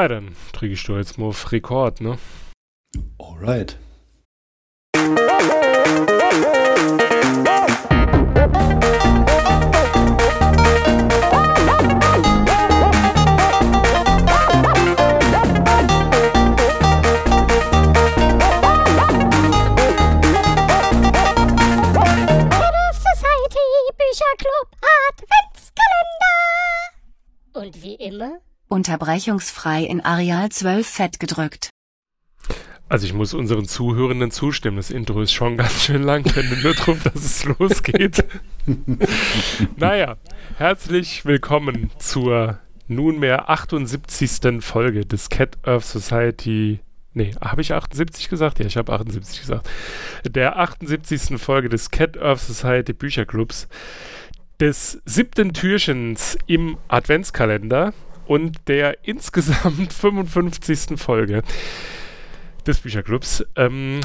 Ah, dann drücke ich doch jetzt mal auf Rekord, ne? Alright. Society Bücherclub Adventskalender. Und wie immer Unterbrechungsfrei in Areal 12 fett gedrückt. Also ich muss unseren Zuhörenden zustimmen. Das Intro ist schon ganz schön lang, wenn du nur drauf, dass es losgeht. naja, herzlich willkommen zur nunmehr 78. Folge des Cat Earth Society. Nee, habe ich 78 gesagt? Ja, ich habe 78 gesagt. Der 78. Folge des Cat Earth Society Bücherclubs. Des siebten Türchens im Adventskalender und der insgesamt 55. Folge des Bücherclubs. Ähm,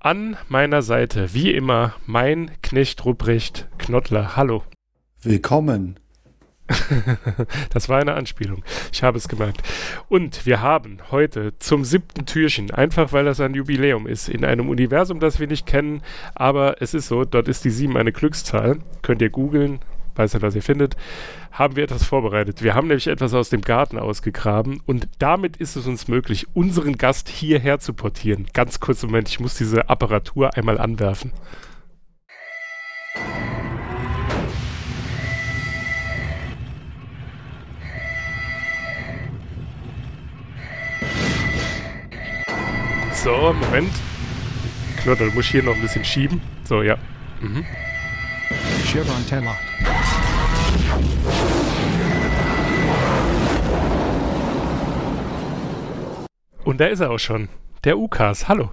an meiner Seite, wie immer, mein Knecht Ruprecht Knottler. Hallo. Willkommen. das war eine Anspielung. Ich habe es gemerkt. Und wir haben heute zum siebten Türchen, einfach weil das ein Jubiläum ist, in einem Universum, das wir nicht kennen, aber es ist so, dort ist die 7 eine Glückszahl. Könnt ihr googeln, weiß nicht, was ihr findet, haben wir etwas vorbereitet. Wir haben nämlich etwas aus dem Garten ausgegraben und damit ist es uns möglich, unseren Gast hierher zu portieren. Ganz kurz Moment, ich muss diese Apparatur einmal anwerfen. So, Moment. Knoddel muss hier noch ein bisschen schieben. So, ja. Mhm. Chevron 10 Und da ist er auch schon. Der UKAS. Hallo.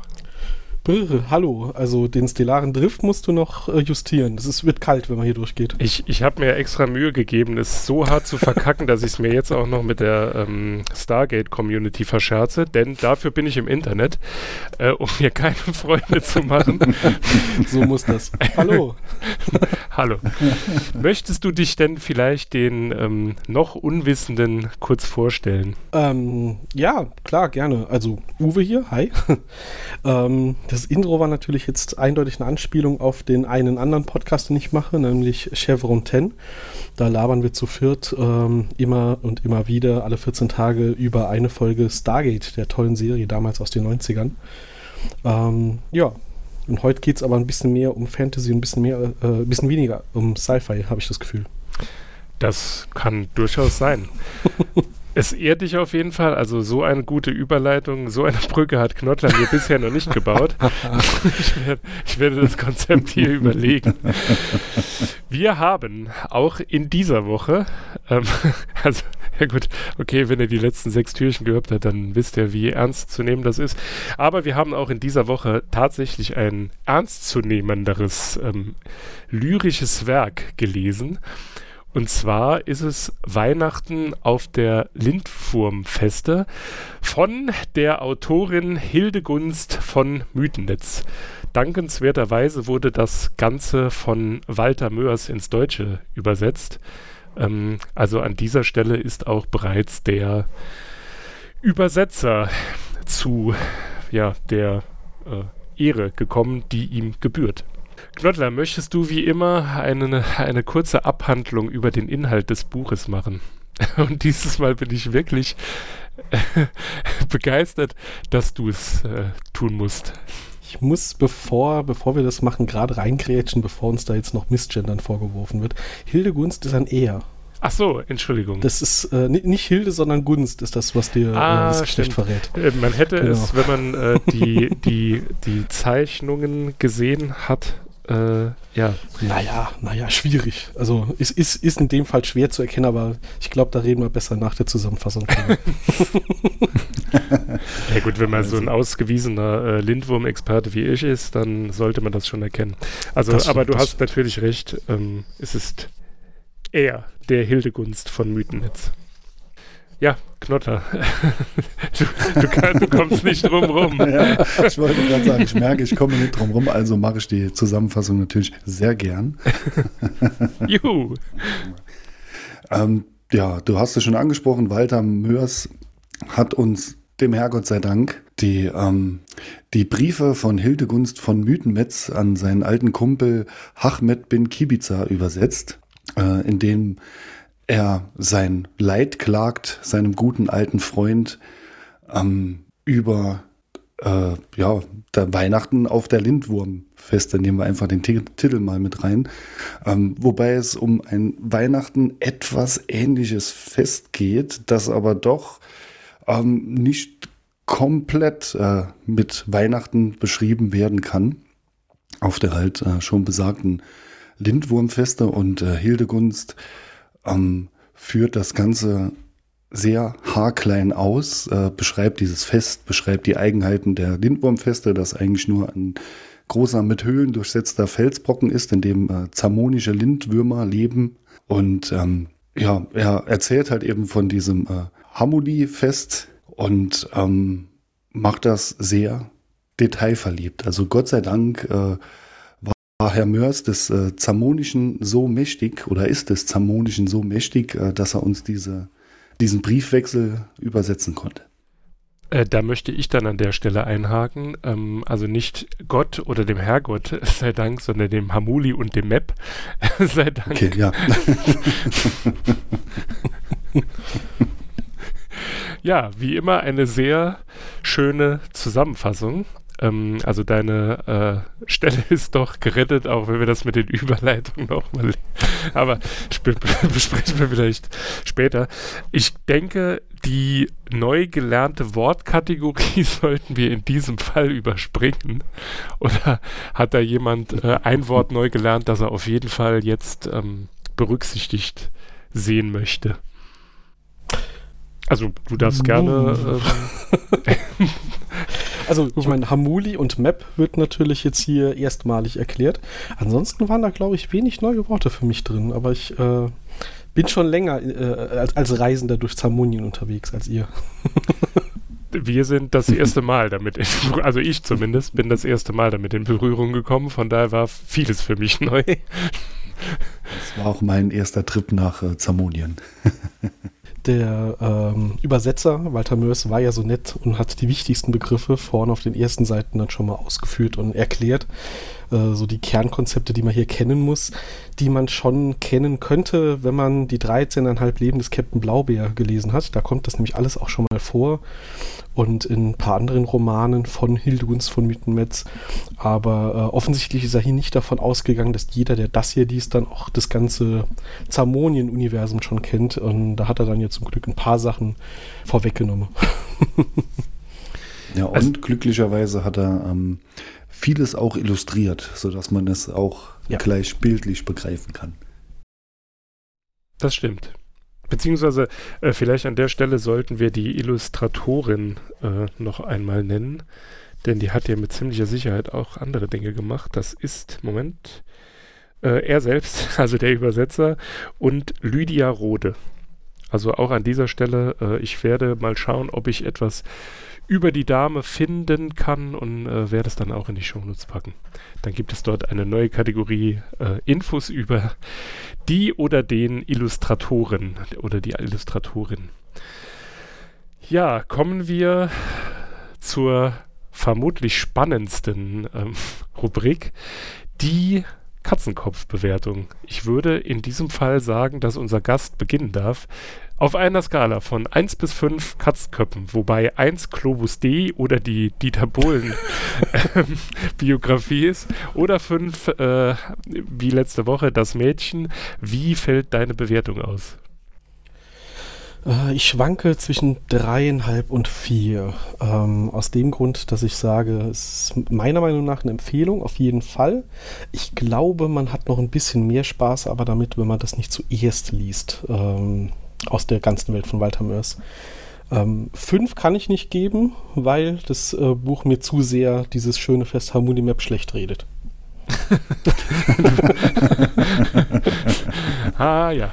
Brr, hallo. Also den stellaren Drift musst du noch äh, justieren. Es wird kalt, wenn man hier durchgeht. Ich, ich habe mir extra Mühe gegeben, es so hart zu verkacken, dass ich es mir jetzt auch noch mit der ähm, Stargate-Community verscherze, denn dafür bin ich im Internet, äh, um mir keine Freunde zu machen. so muss das. Hallo. Hallo. Möchtest du dich denn vielleicht den ähm, noch Unwissenden kurz vorstellen? Ähm, ja, klar, gerne. Also Uwe hier, hi. ähm, das Intro war natürlich jetzt eindeutig eine Anspielung auf den einen anderen Podcast, den ich mache, nämlich Chevron 10. Da labern wir zu viert ähm, immer und immer wieder, alle 14 Tage, über eine Folge Stargate, der tollen Serie damals aus den 90ern. Ähm, ja, und heute geht es aber ein bisschen mehr um Fantasy und ein bisschen, mehr, äh, ein bisschen weniger um Sci-Fi, habe ich das Gefühl. Das kann durchaus sein. Es ehrt dich auf jeden Fall. Also so eine gute Überleitung, so eine Brücke hat Knottler mir bisher noch nicht gebaut. ich, werd, ich, werde das Konzept hier überlegen. Wir haben auch in dieser Woche, ähm, also ja gut, okay, wenn ihr die letzten sechs Türchen gehört habt, dann wisst ihr, wie ernst zu nehmen das ist. Aber wir haben auch in dieser Woche tatsächlich ein ernstzunehmenderes ähm, lyrisches Werk gelesen. Und zwar ist es Weihnachten auf der Lindwurmfeste von der Autorin Hildegunst von Mythenetz. Dankenswerterweise wurde das Ganze von Walter Mörs ins Deutsche übersetzt. Ähm, also an dieser Stelle ist auch bereits der Übersetzer zu ja, der äh, Ehre gekommen, die ihm gebührt. Knottler, möchtest du wie immer eine, eine kurze Abhandlung über den Inhalt des Buches machen? Und dieses Mal bin ich wirklich äh, begeistert, dass du es äh, tun musst. Ich muss, bevor, bevor wir das machen, gerade reingrätschen, bevor uns da jetzt noch Missgendern vorgeworfen wird. Hildegunst ist ein Er. Ach so, Entschuldigung. Das ist äh, nicht Hilde, sondern Gunst ist das, was dir ah, äh, das Geschlecht verrät. Äh, man hätte genau. es, wenn man äh, die, die, die Zeichnungen gesehen hat, äh, ja. Naja, naja, schwierig. Also es ist, ist in dem Fall schwer zu erkennen, aber ich glaube, da reden wir besser nach der Zusammenfassung. ja gut, wenn man also. so ein ausgewiesener äh, Lindwurm-Experte wie ich ist, dann sollte man das schon erkennen. Also, das aber du hast natürlich recht, ähm, es ist er, der Hildegunst von Mythenetz. Ja, Knotter. du, du, kann, du, kommst nicht drum rum. ja, ich wollte gerade sagen, ich merke, ich komme nicht drum rum, also mache ich die Zusammenfassung natürlich sehr gern. Juhu. ähm, ja, du hast es schon angesprochen, Walter Mörs hat uns dem Herrgott sei Dank die, ähm, die Briefe von Hildegunst von Mythenmetz an seinen alten Kumpel Hachmet bin Kibiza übersetzt, äh, in dem er sein Leid klagt, seinem guten alten Freund ähm, über äh, ja, der Weihnachten auf der Lindwurmfeste. Nehmen wir einfach den T Titel mal mit rein. Ähm, wobei es um ein Weihnachten etwas ähnliches Fest geht, das aber doch ähm, nicht komplett äh, mit Weihnachten beschrieben werden kann. Auf der halt äh, schon besagten Lindwurmfeste und äh, Hildegunst ähm, führt das Ganze sehr haarklein aus, äh, beschreibt dieses Fest, beschreibt die Eigenheiten der Lindwurmfeste, das eigentlich nur ein großer mit Höhlen durchsetzter Felsbrocken ist, in dem äh, zamonische Lindwürmer leben. Und ähm, ja, er erzählt halt eben von diesem äh, Hamuli-Fest und ähm, macht das sehr detailverliebt. Also Gott sei Dank äh, war Herr Mörs des äh, Zamonischen so mächtig oder ist des Zamonischen so mächtig, äh, dass er uns diese diesen Briefwechsel übersetzen konnte. Äh, da möchte ich dann an der Stelle einhaken. Ähm, also nicht Gott oder dem Herrgott sei Dank, sondern dem Hamuli und dem Map sei Dank. Okay, ja. ja, wie immer eine sehr schöne Zusammenfassung. Ähm, also deine äh, Stelle ist doch gerettet, auch wenn wir das mit den Überleitungen nochmal. Aber besprechen wir vielleicht später. Ich denke, die neu gelernte Wortkategorie sollten wir in diesem Fall überspringen. Oder hat da jemand äh, ein Wort neu gelernt, das er auf jeden Fall jetzt ähm, berücksichtigt sehen möchte? Also du darfst gerne. Ähm, also ich meine, Hamuli und Map wird natürlich jetzt hier erstmalig erklärt. Ansonsten waren da, glaube ich, wenig neue Worte für mich drin, aber ich äh, bin schon länger äh, als, als Reisender durch Zamonien unterwegs als ihr. wir sind das erste Mal damit, in, also ich zumindest bin das erste Mal damit in Berührung gekommen, von daher war vieles für mich neu. Das war auch mein erster Trip nach äh, Zamonien. der ähm, Übersetzer, Walter Mörs, war ja so nett und hat die wichtigsten Begriffe vorne auf den ersten Seiten dann schon mal ausgeführt und erklärt. Äh, so die Kernkonzepte, die man hier kennen muss, die man schon kennen könnte, wenn man die 13,5 Leben des Captain Blaubeer gelesen hat. Da kommt das nämlich alles auch schon mal vor und in ein paar anderen Romanen von Hildegunst von Mittenmetz. Aber äh, offensichtlich ist er hier nicht davon ausgegangen, dass jeder, der das hier liest, dann auch das ganze Zamonien-Universum schon kennt. Und da hat er dann jetzt zum Glück ein paar Sachen vorweggenommen. ja, und also, glücklicherweise hat er ähm, vieles auch illustriert, sodass man es auch ja. gleich bildlich begreifen kann. Das stimmt. Beziehungsweise äh, vielleicht an der Stelle sollten wir die Illustratorin äh, noch einmal nennen, denn die hat ja mit ziemlicher Sicherheit auch andere Dinge gemacht. Das ist, Moment, äh, er selbst, also der Übersetzer, und Lydia Rode. Also auch an dieser Stelle, äh, ich werde mal schauen, ob ich etwas über die Dame finden kann und äh, werde es dann auch in die Shownotes packen. Dann gibt es dort eine neue Kategorie äh, Infos über die oder den Illustratoren oder die Illustratorin. Ja, kommen wir zur vermutlich spannendsten ähm, Rubrik, die Katzenkopfbewertung. Ich würde in diesem Fall sagen, dass unser Gast beginnen darf. Auf einer Skala von 1 bis 5 Katzenköpfen, wobei 1 Globus D oder die Dieter Bohlen ähm, Biografie ist, oder 5, äh, wie letzte Woche, das Mädchen. Wie fällt deine Bewertung aus? Äh, ich schwanke zwischen dreieinhalb und vier. Ähm, aus dem Grund, dass ich sage, es ist meiner Meinung nach eine Empfehlung, auf jeden Fall. Ich glaube, man hat noch ein bisschen mehr Spaß, aber damit, wenn man das nicht zuerst liest. Ähm, aus der ganzen Welt von Walter Mörs. Ähm, fünf kann ich nicht geben, weil das äh, Buch mir zu sehr dieses schöne Fest Harmony Map schlecht redet. ah ja.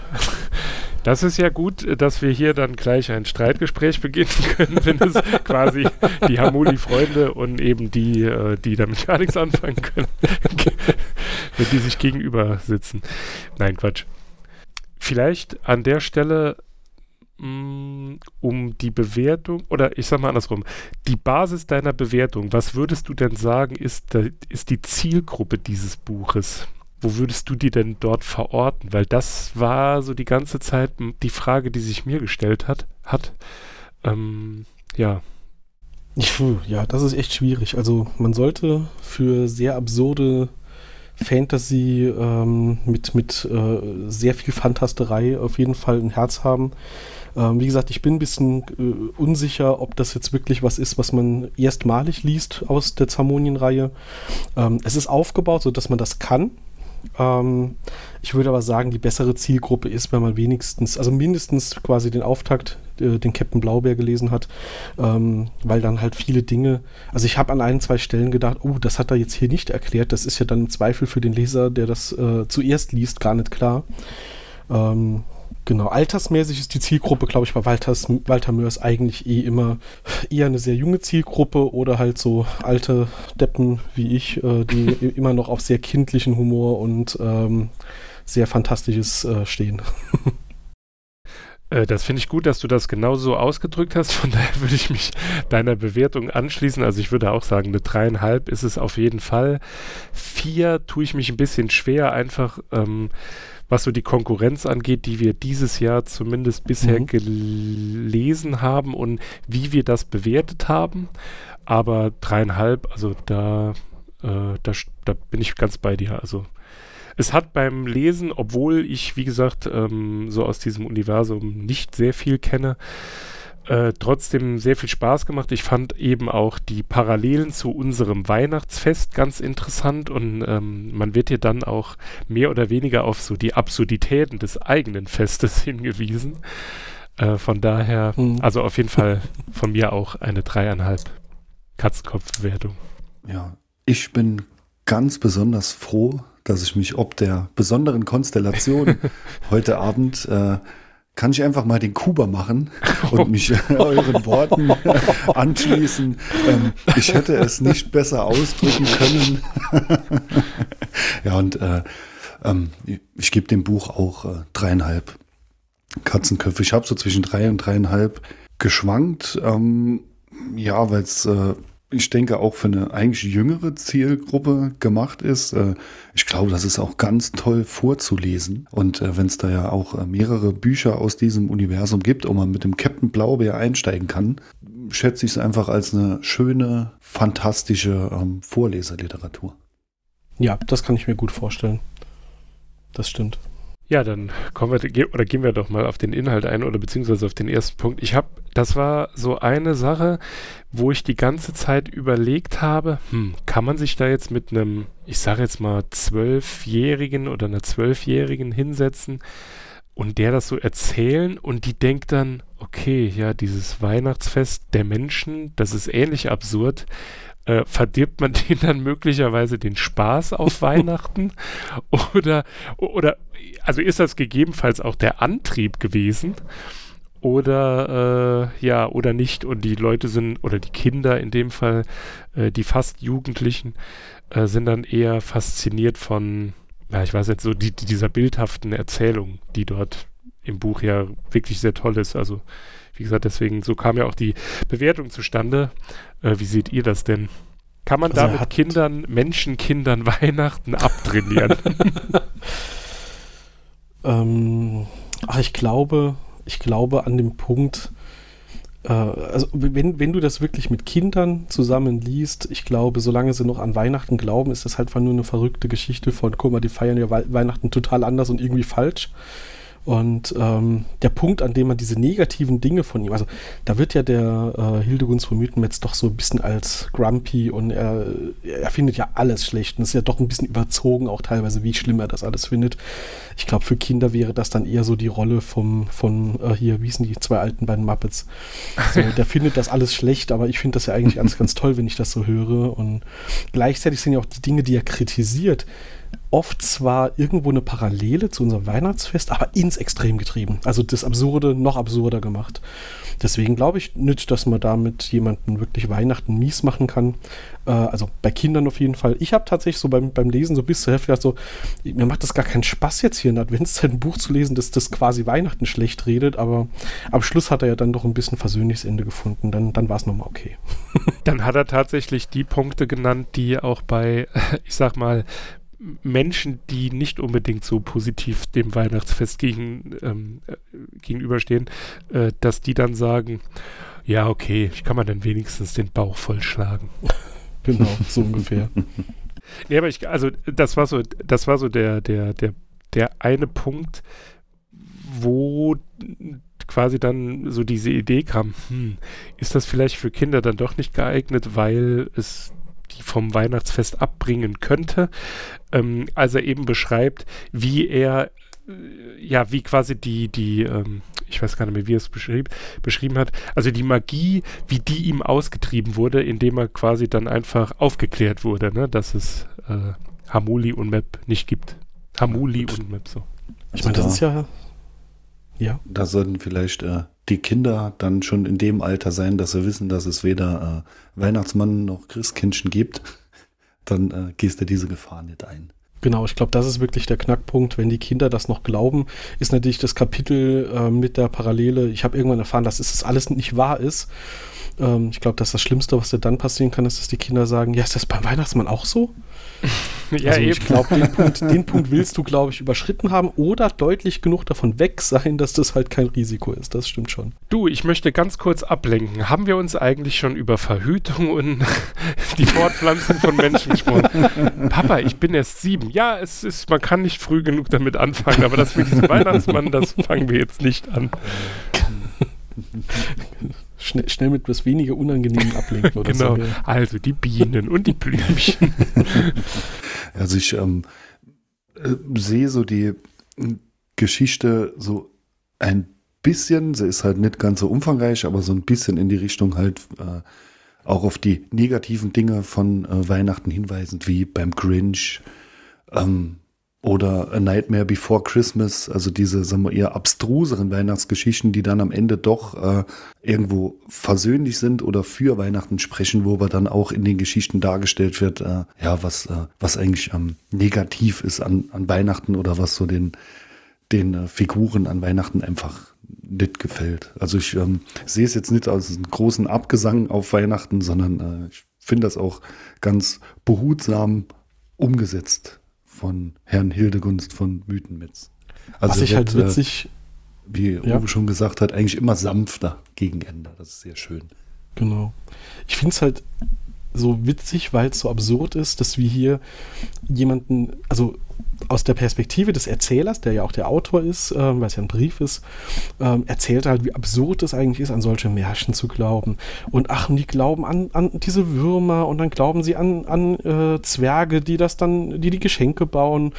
Das ist ja gut, dass wir hier dann gleich ein Streitgespräch beginnen können, wenn es quasi die Hamuli-Freunde und eben die, äh, die damit gar nichts anfangen können, wenn die sich gegenüber sitzen. Nein, Quatsch. Vielleicht an der Stelle mh, um die Bewertung, oder ich sag mal andersrum, die Basis deiner Bewertung, was würdest du denn sagen, ist, ist die Zielgruppe dieses Buches? Wo würdest du die denn dort verorten? Weil das war so die ganze Zeit die Frage, die sich mir gestellt hat. hat. Ähm, ja. Ja, das ist echt schwierig. Also man sollte für sehr absurde Fantasy ähm, mit, mit äh, sehr viel Fantasterei auf jeden Fall ein Herz haben. Ähm, wie gesagt, ich bin ein bisschen äh, unsicher, ob das jetzt wirklich was ist, was man erstmalig liest aus der Zamonien-Reihe. Ähm, es ist aufgebaut, sodass man das kann. Ähm, ich würde aber sagen, die bessere Zielgruppe ist, wenn man wenigstens, also mindestens quasi den Auftakt, äh, den Captain Blaubeer gelesen hat, ähm, weil dann halt viele Dinge, also ich habe an ein, zwei Stellen gedacht, oh, das hat er jetzt hier nicht erklärt, das ist ja dann im Zweifel für den Leser, der das äh, zuerst liest, gar nicht klar. Ähm, Genau, altersmäßig ist die Zielgruppe, glaube ich, bei Walters, Walter Mörs eigentlich eh immer eher eine sehr junge Zielgruppe oder halt so alte Deppen wie ich, äh, die immer noch auf sehr kindlichen Humor und ähm, sehr Fantastisches äh, stehen. Äh, das finde ich gut, dass du das genauso ausgedrückt hast. Von daher würde ich mich deiner Bewertung anschließen. Also ich würde auch sagen, eine dreieinhalb ist es auf jeden Fall. Vier tue ich mich ein bisschen schwer, einfach ähm, was so die Konkurrenz angeht, die wir dieses Jahr zumindest bisher mhm. gelesen haben und wie wir das bewertet haben. Aber dreieinhalb, also da, äh, da, da bin ich ganz bei dir. Also es hat beim Lesen, obwohl ich, wie gesagt, ähm, so aus diesem Universum nicht sehr viel kenne, äh, trotzdem sehr viel Spaß gemacht. Ich fand eben auch die Parallelen zu unserem Weihnachtsfest ganz interessant und ähm, man wird hier dann auch mehr oder weniger auf so die Absurditäten des eigenen Festes hingewiesen. Äh, von daher, mhm. also auf jeden Fall von mir auch eine dreieinhalb Katzenkopfbewertung. Ja, ich bin ganz besonders froh, dass ich mich ob der besonderen Konstellation heute Abend äh, kann ich einfach mal den Kuba machen und mich euren Worten anschließen. Ähm, ich hätte es nicht besser ausdrücken können. ja, und äh, ähm, ich gebe dem Buch auch äh, dreieinhalb Katzenköpfe. Ich habe so zwischen drei und dreieinhalb geschwankt. Ähm, ja, weil es äh, ich denke, auch für eine eigentlich jüngere Zielgruppe gemacht ist. Äh, ich glaube, das ist auch ganz toll vorzulesen. Und äh, wenn es da ja auch äh, mehrere Bücher aus diesem Universum gibt, wo man mit dem Captain Blaubeer einsteigen kann, schätze ich es einfach als eine schöne, fantastische ähm, Vorleserliteratur. Ja, das kann ich mir gut vorstellen. Das stimmt. Ja, dann kommen wir oder gehen wir doch mal auf den Inhalt ein oder beziehungsweise auf den ersten Punkt. Ich habe, das war so eine Sache, wo ich die ganze Zeit überlegt habe, hm, kann man sich da jetzt mit einem, ich sage jetzt mal zwölfjährigen oder einer zwölfjährigen hinsetzen und der das so erzählen und die denkt dann, okay, ja, dieses Weihnachtsfest der Menschen, das ist ähnlich absurd äh, verdirbt man denen dann möglicherweise den Spaß auf Weihnachten? Oder, oder, also ist das gegebenenfalls auch der Antrieb gewesen? Oder, äh, ja, oder nicht? Und die Leute sind, oder die Kinder in dem Fall, äh, die fast Jugendlichen, äh, sind dann eher fasziniert von, ja, ich weiß nicht, so die, dieser bildhaften Erzählung, die dort im Buch ja wirklich sehr toll ist. Also, wie gesagt, deswegen, so kam ja auch die Bewertung zustande. Äh, wie seht ihr das denn? Kann man also damit Kindern, Menschenkindern Weihnachten abtrainieren? ähm, ach, ich glaube, ich glaube an dem Punkt, äh, also wenn, wenn du das wirklich mit Kindern zusammen liest, ich glaube, solange sie noch an Weihnachten glauben, ist das halt einfach nur eine verrückte Geschichte von, guck mal, die feiern ja Weihnachten total anders und irgendwie falsch. Und ähm, der Punkt, an dem man diese negativen Dinge von ihm, also da wird ja der äh, Hildegunst von Mythenmetz doch so ein bisschen als grumpy und er, er findet ja alles schlecht und ist ja doch ein bisschen überzogen, auch teilweise, wie schlimm er das alles findet. Ich glaube, für Kinder wäre das dann eher so die Rolle vom, von äh, hier, wie sind die zwei alten beiden Muppets? Also, der findet das alles schlecht, aber ich finde das ja eigentlich ganz, ganz toll, wenn ich das so höre. Und gleichzeitig sind ja auch die Dinge, die er kritisiert, oft zwar irgendwo eine Parallele zu unserem Weihnachtsfest, aber ins Extrem getrieben. Also das Absurde noch absurder gemacht. Deswegen glaube ich nicht, dass man damit jemanden wirklich Weihnachten mies machen kann. Äh, also bei Kindern auf jeden Fall. Ich habe tatsächlich so beim, beim Lesen so bis zur Hälfte gedacht, so, mir macht das gar keinen Spaß jetzt hier in Adventszeit ein Buch zu lesen, das das quasi Weihnachten schlecht redet, aber am Schluss hat er ja dann doch ein bisschen versöhnliches Ende gefunden. Dann, dann war es nochmal okay. Dann hat er tatsächlich die Punkte genannt, die auch bei, ich sag mal, Menschen, die nicht unbedingt so positiv dem Weihnachtsfest gegen, ähm, äh, gegenüberstehen, äh, dass die dann sagen, ja, okay, ich kann man dann wenigstens den Bauch vollschlagen. Genau, so ungefähr. Nee, aber ich, also das war so, das war so der, der, der, der eine Punkt, wo quasi dann so diese Idee kam, hm, ist das vielleicht für Kinder dann doch nicht geeignet, weil es die vom Weihnachtsfest abbringen könnte. Ähm, als er eben beschreibt, wie er äh, ja, wie quasi die, die, ähm, ich weiß gar nicht mehr, wie er es beschrieb, beschrieben hat, also die Magie, wie die ihm ausgetrieben wurde, indem er quasi dann einfach aufgeklärt wurde, ne, dass es äh, Hamuli und Map nicht gibt. Hamuli und Map so. Ich meine, das ist ja. Ja. Da sollten vielleicht äh, die Kinder dann schon in dem Alter sein, dass sie wissen, dass es weder äh, Weihnachtsmann noch Christkindchen gibt. Dann äh, gehst du diese Gefahr nicht ein. Genau, ich glaube, das ist wirklich der Knackpunkt. Wenn die Kinder das noch glauben, ist natürlich das Kapitel äh, mit der Parallele. Ich habe irgendwann erfahren, dass es das alles nicht wahr ist. Ähm, ich glaube, das ist das Schlimmste, was dir dann passieren kann, ist, dass die Kinder sagen: Ja, ist das beim Weihnachtsmann auch so? Ja, also ich eben. glaube, den Punkt, den Punkt willst du, glaube ich, überschritten haben oder deutlich genug davon weg sein, dass das halt kein Risiko ist. Das stimmt schon. Du, ich möchte ganz kurz ablenken. Haben wir uns eigentlich schon über Verhütung und die Fortpflanzung von Menschen gesprochen? Papa, ich bin erst sieben. Ja, es ist, man kann nicht früh genug damit anfangen, aber das mit diesem Weihnachtsmann, das fangen wir jetzt nicht an. Schnell, schnell mit etwas weniger Unangenehmen ablenken oder Genau. so. Also die Bienen und die Blümchen. Also ich ähm, äh, sehe so die Geschichte so ein bisschen, sie ist halt nicht ganz so umfangreich, aber so ein bisschen in die Richtung halt äh, auch auf die negativen Dinge von äh, Weihnachten hinweisend, wie beim Grinch. Ähm, oder A Nightmare Before Christmas, also diese, sagen wir, eher abstruseren Weihnachtsgeschichten, die dann am Ende doch äh, irgendwo versöhnlich sind oder für Weihnachten sprechen, wo aber dann auch in den Geschichten dargestellt wird, äh, ja, was, äh, was eigentlich ähm, negativ ist an, an Weihnachten oder was so den, den äh, Figuren an Weihnachten einfach nicht gefällt. Also ich ähm, sehe es jetzt nicht als einen großen Abgesang auf Weihnachten, sondern äh, ich finde das auch ganz behutsam umgesetzt von Herrn Hildegunst von Mythenmetz. Also Was ich halt wird, witzig, äh, wie Ja. Uwe schon gesagt hat, eigentlich immer sanfter gegen Ende. Das ist sehr schön. Genau. Ich finde es halt so witzig, weil es so absurd ist, dass wir hier jemanden, also aus der Perspektive des Erzählers, der ja auch der Autor ist, ähm, weil es ja ein Brief ist, ähm, erzählt halt, wie absurd es eigentlich ist, an solche Märchen zu glauben. Und ach, und die glauben an, an diese Würmer und dann glauben sie an, an äh, Zwerge, die das dann, die die Geschenke bauen.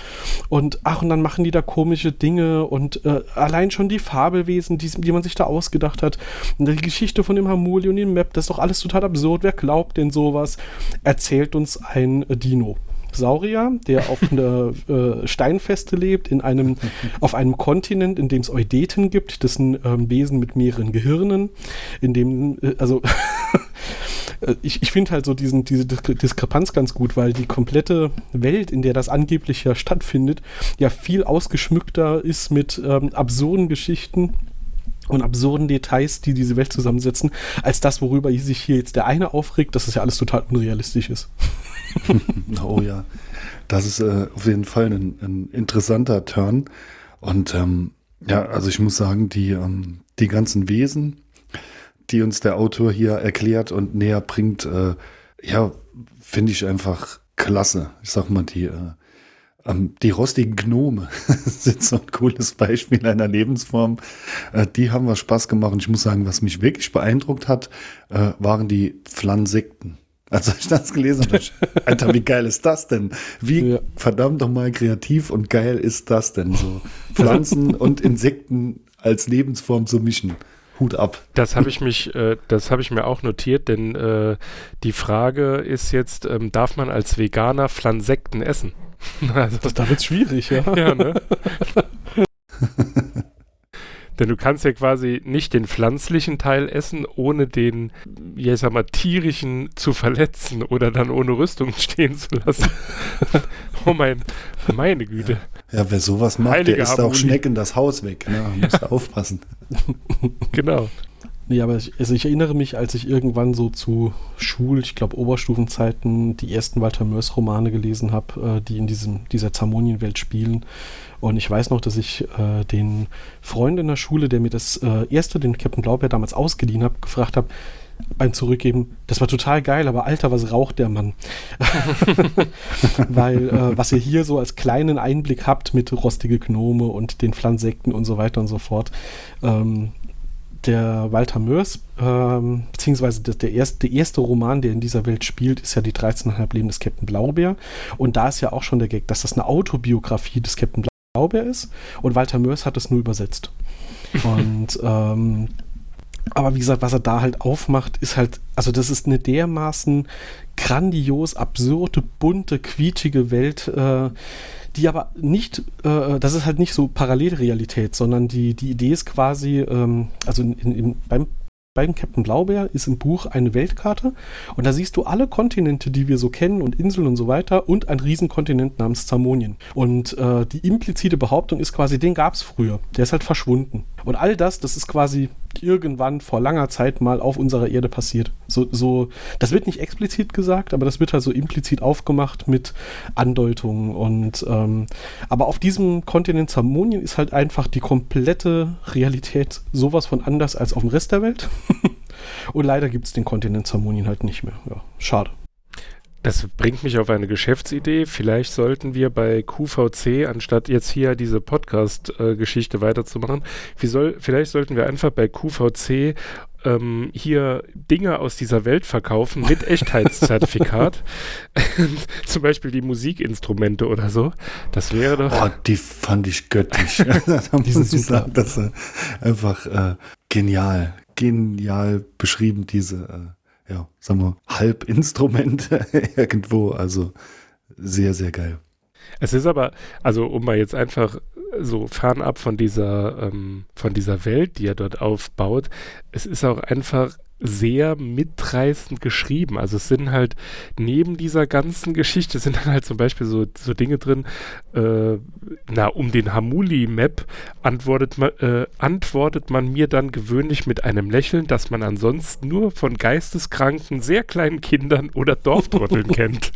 Und ach, und dann machen die da komische Dinge und äh, allein schon die Fabelwesen, die, die man sich da ausgedacht hat. Und die Geschichte von dem Hamuli und dem Map, das ist doch alles total absurd. Wer glaubt denn sowas? Erzählt uns ein äh, Dino. Saurier, der auf einer äh, Steinfeste lebt, in einem, auf einem Kontinent, in dem es Eudeten gibt. Das sind ähm, Wesen mit mehreren Gehirnen, in dem, äh, also äh, ich, ich finde halt so diesen, diese Diskre- Diskrepanz ganz gut, weil die komplette Welt, in der das angeblich ja stattfindet, ja viel ausgeschmückter ist mit ähm, absurden Geschichten und absurden Details, die diese Welt zusammensetzen, als das, worüber sich hier jetzt der eine aufregt, dass es ja alles total unrealistisch ist. Oh ja, das ist äh, auf jeden Fall ein, ein interessanter Turn. Und ähm, ja, also ich muss sagen, die, ähm, die ganzen Wesen, die uns der Autor hier erklärt und näher bringt, äh, ja, finde ich einfach klasse. Ich sag mal, die, äh, die rostigen Gnome sind so ein cooles Beispiel einer Lebensform. Äh, die haben wir Spaß gemacht. Und ich muss sagen, was mich wirklich beeindruckt hat, äh, waren die Pflansekten. Als ich das gelesen habe, Alter, wie geil ist das denn? Wie Ja. verdammt nochmal kreativ und geil ist das denn? So Pflanzen und Insekten als Lebensform zu mischen. Hut ab. Das habe ich mich, äh, das habe ich mir auch notiert, denn äh, die Frage ist jetzt, ähm, darf man als Veganer Pflansekten essen? also, das, da wird schwierig, ja. ja ne? Denn du kannst ja quasi nicht den pflanzlichen Teil essen, ohne den, ja, ich sag mal, tierischen zu verletzen oder dann ohne Rüstung stehen zu lassen. oh mein, meine Güte. Ja, ja wer sowas macht, Heilige der ist auch Schnecken das Haus weg. Ne? Muss da aufpassen. genau. Nee, aber ich, also ich erinnere mich, als ich irgendwann so zu Schul-, ich glaube Oberstufenzeiten die ersten Walter Mörs-Romane gelesen habe, äh, die in diesem, dieser Zamonienwelt spielen. Und ich weiß noch, dass ich äh, den Freund in der Schule, der mir das äh, erste, den Captain Blaubeer damals ausgeliehen hat, gefragt habe, beim Zurückgeben, das war total geil, aber Alter, was raucht der Mann? Weil äh, was ihr hier so als kleinen Einblick habt mit rostige Gnome und den Pflansekten und so weiter und so fort, ähm, der Walter Mörs, ähm, beziehungsweise der, der, erste, der erste Roman, der in dieser Welt spielt, ist ja die 13,5 Leben des Captain Blaubeer. Und da ist ja auch schon der Gag, dass das eine Autobiografie des Captain Blaubeer ist. Und Walter Mörs hat es nur übersetzt. Und ähm, aber wie gesagt, was er da halt aufmacht, ist halt, also das ist eine dermaßen grandios, absurde, bunte, quietschige Welt, äh, die aber nicht, äh, das ist halt nicht so Parallelrealität, sondern die, die Idee ist quasi, ähm, also in, in, beim, beim Captain Blaubeer ist im Buch eine Weltkarte und da siehst du alle Kontinente, die wir so kennen und Inseln und so weiter und ein Riesenkontinent namens Zamonien. Und äh, die implizite Behauptung ist quasi, den gab es früher. Der ist halt verschwunden. Und all das, das ist quasi irgendwann vor langer Zeit mal auf unserer Erde passiert. So, so, das wird nicht explizit gesagt, aber das wird halt so implizit aufgemacht mit Andeutungen. Und ähm, aber auf diesem Kontinent Zamonien ist halt einfach die komplette Realität sowas von anders als auf dem Rest der Welt. Und leider gibt es den Kontinent Zamonien halt nicht mehr. Ja, schade. Das bringt mich auf eine Geschäftsidee. Vielleicht sollten wir bei QVC, anstatt jetzt hier diese Podcast-Geschichte weiterzumachen, soll, vielleicht sollten wir einfach bei QVC ähm, hier Dinge aus dieser Welt verkaufen mit Echtheitszertifikat. Zum Beispiel die Musikinstrumente oder so. Das wäre doch. Oh, die fand ich göttlich. da muss ich sagen, das ist einfach äh, genial. Genial beschrieben, diese. Äh ja, sagen wir, Halbinstrumente irgendwo. Also sehr, sehr geil. Es ist aber, also um mal jetzt einfach so fernab von dieser, ähm, von dieser Welt, die er dort aufbaut, es ist auch einfach sehr mitreißend geschrieben. Also es sind halt neben dieser ganzen Geschichte sind dann halt zum Beispiel so, so Dinge drin, äh, na, um den Hamuli-Map antwortet, man, äh, antwortet man mir dann gewöhnlich mit einem Lächeln, das man ansonsten nur von geisteskranken, sehr kleinen Kindern oder Dorftrotteln kennt.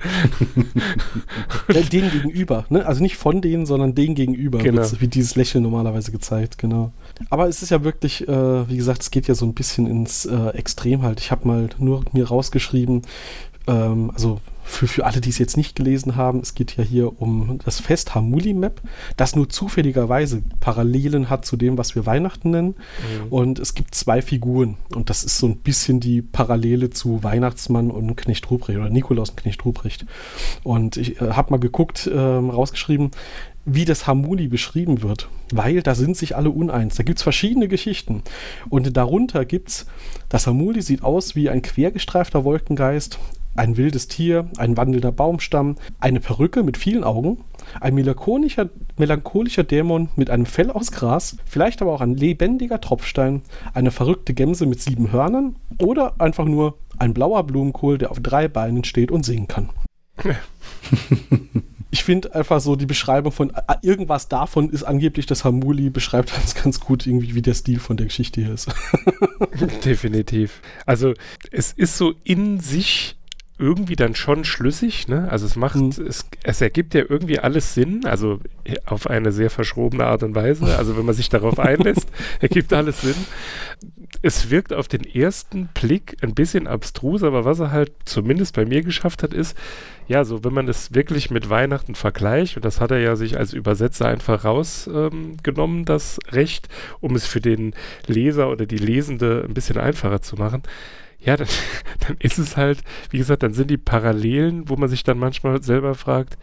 den gegenüber, ne? Also nicht von denen, sondern den gegenüber genau. wird dieses Lächeln normalerweise gezeigt, genau. Aber es ist ja wirklich, äh, wie gesagt, es geht ja so ein bisschen ins äh, Extrem halt. Ich habe mal nur mir rausgeschrieben, ähm, also für, für alle, die es jetzt nicht gelesen haben, es geht ja hier um das Fest Hamuli Map, das nur zufälligerweise Parallelen hat zu dem, was wir Weihnachten nennen. Mhm. Und es gibt zwei Figuren. Und das ist so ein bisschen die Parallele zu Weihnachtsmann und Knecht Ruprecht oder Nikolaus und Knecht Ruprecht. Und ich äh, habe mal geguckt, äh, rausgeschrieben, wie das Hamuli beschrieben wird, weil da sind sich alle uneins. Da gibt es verschiedene Geschichten. Und darunter gibt es, das Hamuli sieht aus wie ein quergestreifter Wolkengeist, ein wildes Tier, ein wandelnder Baumstamm, eine Perücke mit vielen Augen, ein melancholischer, melancholischer Dämon mit einem Fell aus Gras, vielleicht aber auch ein lebendiger Tropfstein, eine verrückte Gemse mit sieben Hörnern oder einfach nur ein blauer Blumenkohl, der auf drei Beinen steht und singen kann. ich finde einfach so die Beschreibung von äh, irgendwas davon ist angeblich das Hamuli, beschreibt ganz, ganz gut irgendwie, wie der Stil von der Geschichte hier ist. Definitiv. Also es ist so in sich irgendwie dann schon schlüssig, ne? Also es macht, mhm. es, es ergibt ja irgendwie alles Sinn, also auf eine sehr verschrobene Art und Weise. Also wenn man sich darauf einlässt, ergibt alles Sinn. Es wirkt auf den ersten Blick ein bisschen abstrus, aber was er halt zumindest bei mir geschafft hat, ist, ja, so wenn man es wirklich mit Weihnachten vergleicht, und das hat er ja sich als Übersetzer einfach rausgenommen, ähm, das Recht, um es für den Leser oder die Lesende ein bisschen einfacher zu machen ja, dann, dann ist es halt, wie gesagt, dann sind die Parallelen, wo man sich dann manchmal selber fragt,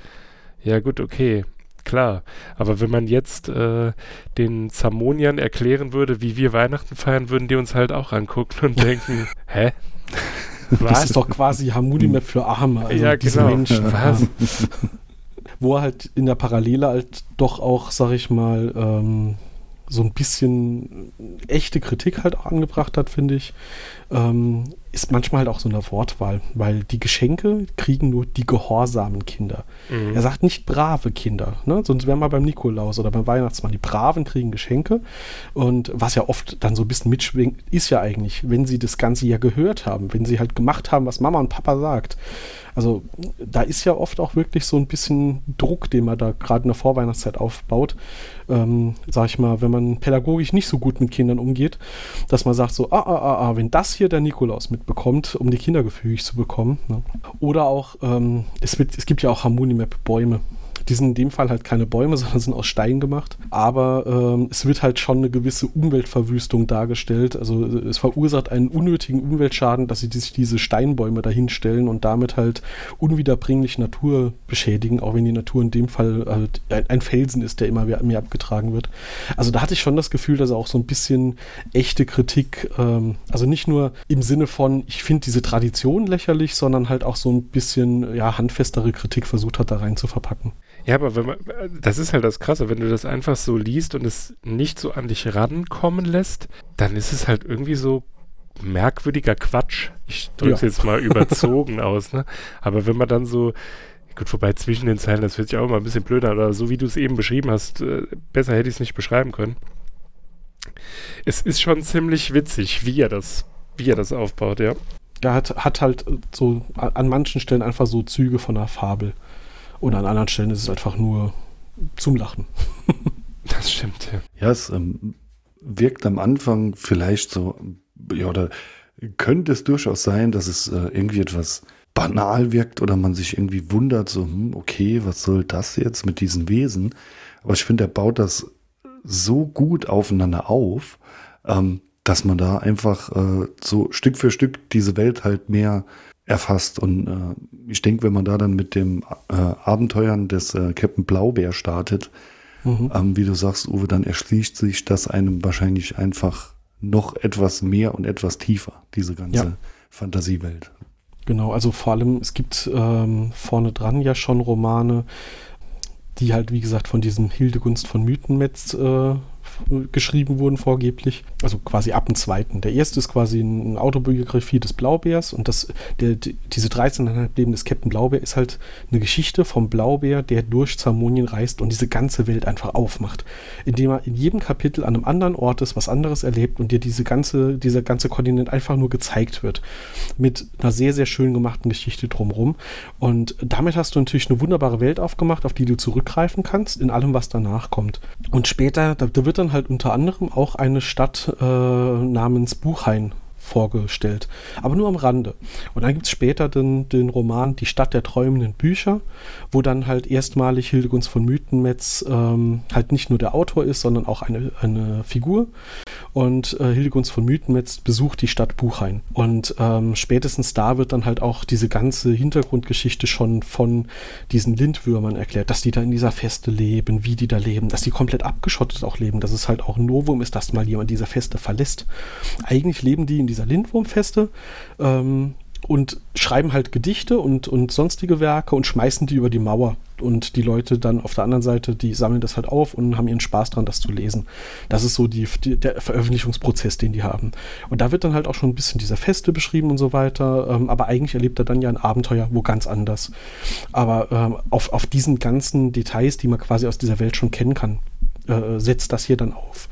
ja gut, okay, klar. Aber wenn man jetzt äh, den Zamoniern erklären würde, wie wir Weihnachten feiern, würden die uns halt auch angucken und denken, hä? Was? Das ist doch quasi Harmony Map für Arme. Also ja, genau. Menschen. Was? Wo er halt in der Parallele halt doch auch, sag ich mal, ähm, so ein bisschen echte Kritik halt auch angebracht hat, finde ich, ähm, ist manchmal halt auch so eine Wortwahl, weil die Geschenke kriegen nur die gehorsamen Kinder. Mhm. Er sagt nicht brave Kinder, ne? sonst wären wir beim Nikolaus oder beim Weihnachtsmann. Die Braven kriegen Geschenke und was ja oft dann so ein bisschen mitschwingt, ist ja eigentlich, wenn sie das Ganze ja gehört haben, wenn sie halt gemacht haben, was Mama und Papa sagt, also da ist ja oft auch wirklich so ein bisschen Druck, den man da gerade in der Vorweihnachtszeit aufbaut. Ähm, sag ich mal, wenn man pädagogisch nicht so gut mit Kindern umgeht, dass man sagt so, ah, ah, ah, ah wenn das hier der Nikolaus mitbekommt, um die Kinder gefügig zu bekommen. Ne? Oder auch, ähm, es, wird, es gibt ja auch Harmonie Map Bäume. Die sind in dem Fall halt keine Bäume, sondern sind aus Stein gemacht. Aber ähm, es wird halt schon eine gewisse Umweltverwüstung dargestellt. Also es verursacht einen unnötigen Umweltschaden, dass sie sich diese Steinbäume dahinstellen und damit halt unwiederbringlich Natur beschädigen, auch wenn die Natur in dem Fall halt ein Felsen ist, der immer mehr abgetragen wird. Also da hatte ich schon das Gefühl, dass er auch so ein bisschen echte Kritik, ähm, also nicht nur im Sinne von, ich finde diese Tradition lächerlich, sondern halt auch so ein bisschen ja, handfestere Kritik versucht hat, da rein zu verpacken. Ja, aber wenn man, das ist halt das Krasse, wenn du das einfach so liest und es nicht so an dich rankommen lässt, dann ist es halt irgendwie so merkwürdiger Quatsch. Ich drücke es ja. jetzt mal überzogen aus, ne? Aber wenn man dann so, gut, vorbei zwischen den Zeilen, das wird sich auch immer ein bisschen blöder, aber so wie du es eben beschrieben hast, äh, besser hätte ich es nicht beschreiben können. Es ist schon ziemlich witzig, wie er das, wie er das aufbaut, ja. Er hat, hat halt so an manchen Stellen einfach so Züge von einer Fabel. Und an anderen Stellen ist es einfach nur zum Lachen. das stimmt, ja. Ja, es ähm, wirkt am Anfang vielleicht so, ja, oder könnte es durchaus sein, dass es äh, irgendwie etwas banal wirkt oder man sich irgendwie wundert, so, hm, okay, was soll das jetzt mit diesen Wesen? Aber ich finde, er baut das so gut aufeinander auf, ähm, dass man da einfach äh, so Stück für Stück diese Welt halt mehr erfasst. Und äh, ich denke, wenn man da dann mit dem äh, Abenteuern des äh, Captain Blaubeer startet, mhm. ähm, wie du sagst, Uwe, dann erschließt sich das einem wahrscheinlich einfach noch etwas mehr und etwas tiefer, diese ganze ja. Fantasiewelt. Genau, also vor allem, es gibt ähm, vorne dran ja schon Romane, die halt, wie gesagt, von diesem Hildegunst von Mythenmetz äh, geschrieben wurden, vorgeblich. Also quasi ab dem zweiten. Der erste ist quasi eine Autobiografie des Blaubeers und das, der, die, diese 13,5 Leben des Captain Blaubeer ist halt eine Geschichte vom Blaubeer, der durch Zamonien reist und diese ganze Welt einfach aufmacht. Indem er in jedem Kapitel an einem anderen Ort ist, was anderes erlebt und dir diese ganze, dieser ganze Kontinent einfach nur gezeigt wird. Mit einer sehr, sehr schön gemachten Geschichte drumherum. Und damit hast du natürlich eine wunderbare Welt aufgemacht, auf die du zurückgreifen kannst, in allem, was danach kommt. Und später, da, da wird dann dann halt unter anderem auch eine Stadt äh, namens Buchhain vorgestellt, aber nur am Rande. Und dann gibt es später den, den Roman Die Stadt der träumenden Bücher, wo dann halt erstmalig Hildegunst von Mythenmetz ähm, halt nicht nur der Autor ist, sondern auch eine, eine Figur. Und äh, Hildegunst von Mythenmetz besucht die Stadt Buchhain. Und ähm, spätestens da wird dann halt auch diese ganze Hintergrundgeschichte schon von diesen Lindwürmern erklärt, dass die da in dieser Feste leben, wie die da leben, dass die komplett abgeschottet auch leben, dass es halt auch ein Novum ist, dass mal jemand diese Feste verlässt. Eigentlich leben die in dieser Lindwurmfeste. Ähm, und schreiben halt Gedichte und, und sonstige Werke und schmeißen die über die Mauer. Und die Leute dann auf der anderen Seite, die sammeln das halt auf und haben ihren Spaß dran, das zu lesen. Das ist so die, die, der Veröffentlichungsprozess, den die haben. Und da wird dann halt auch schon ein bisschen dieser Feste beschrieben und so weiter. Ähm, aber eigentlich erlebt er dann ja ein Abenteuer wo ganz anders. Aber ähm, auf, auf diesen ganzen Details, die man quasi aus dieser Welt schon kennen kann, äh, setzt das hier dann auf.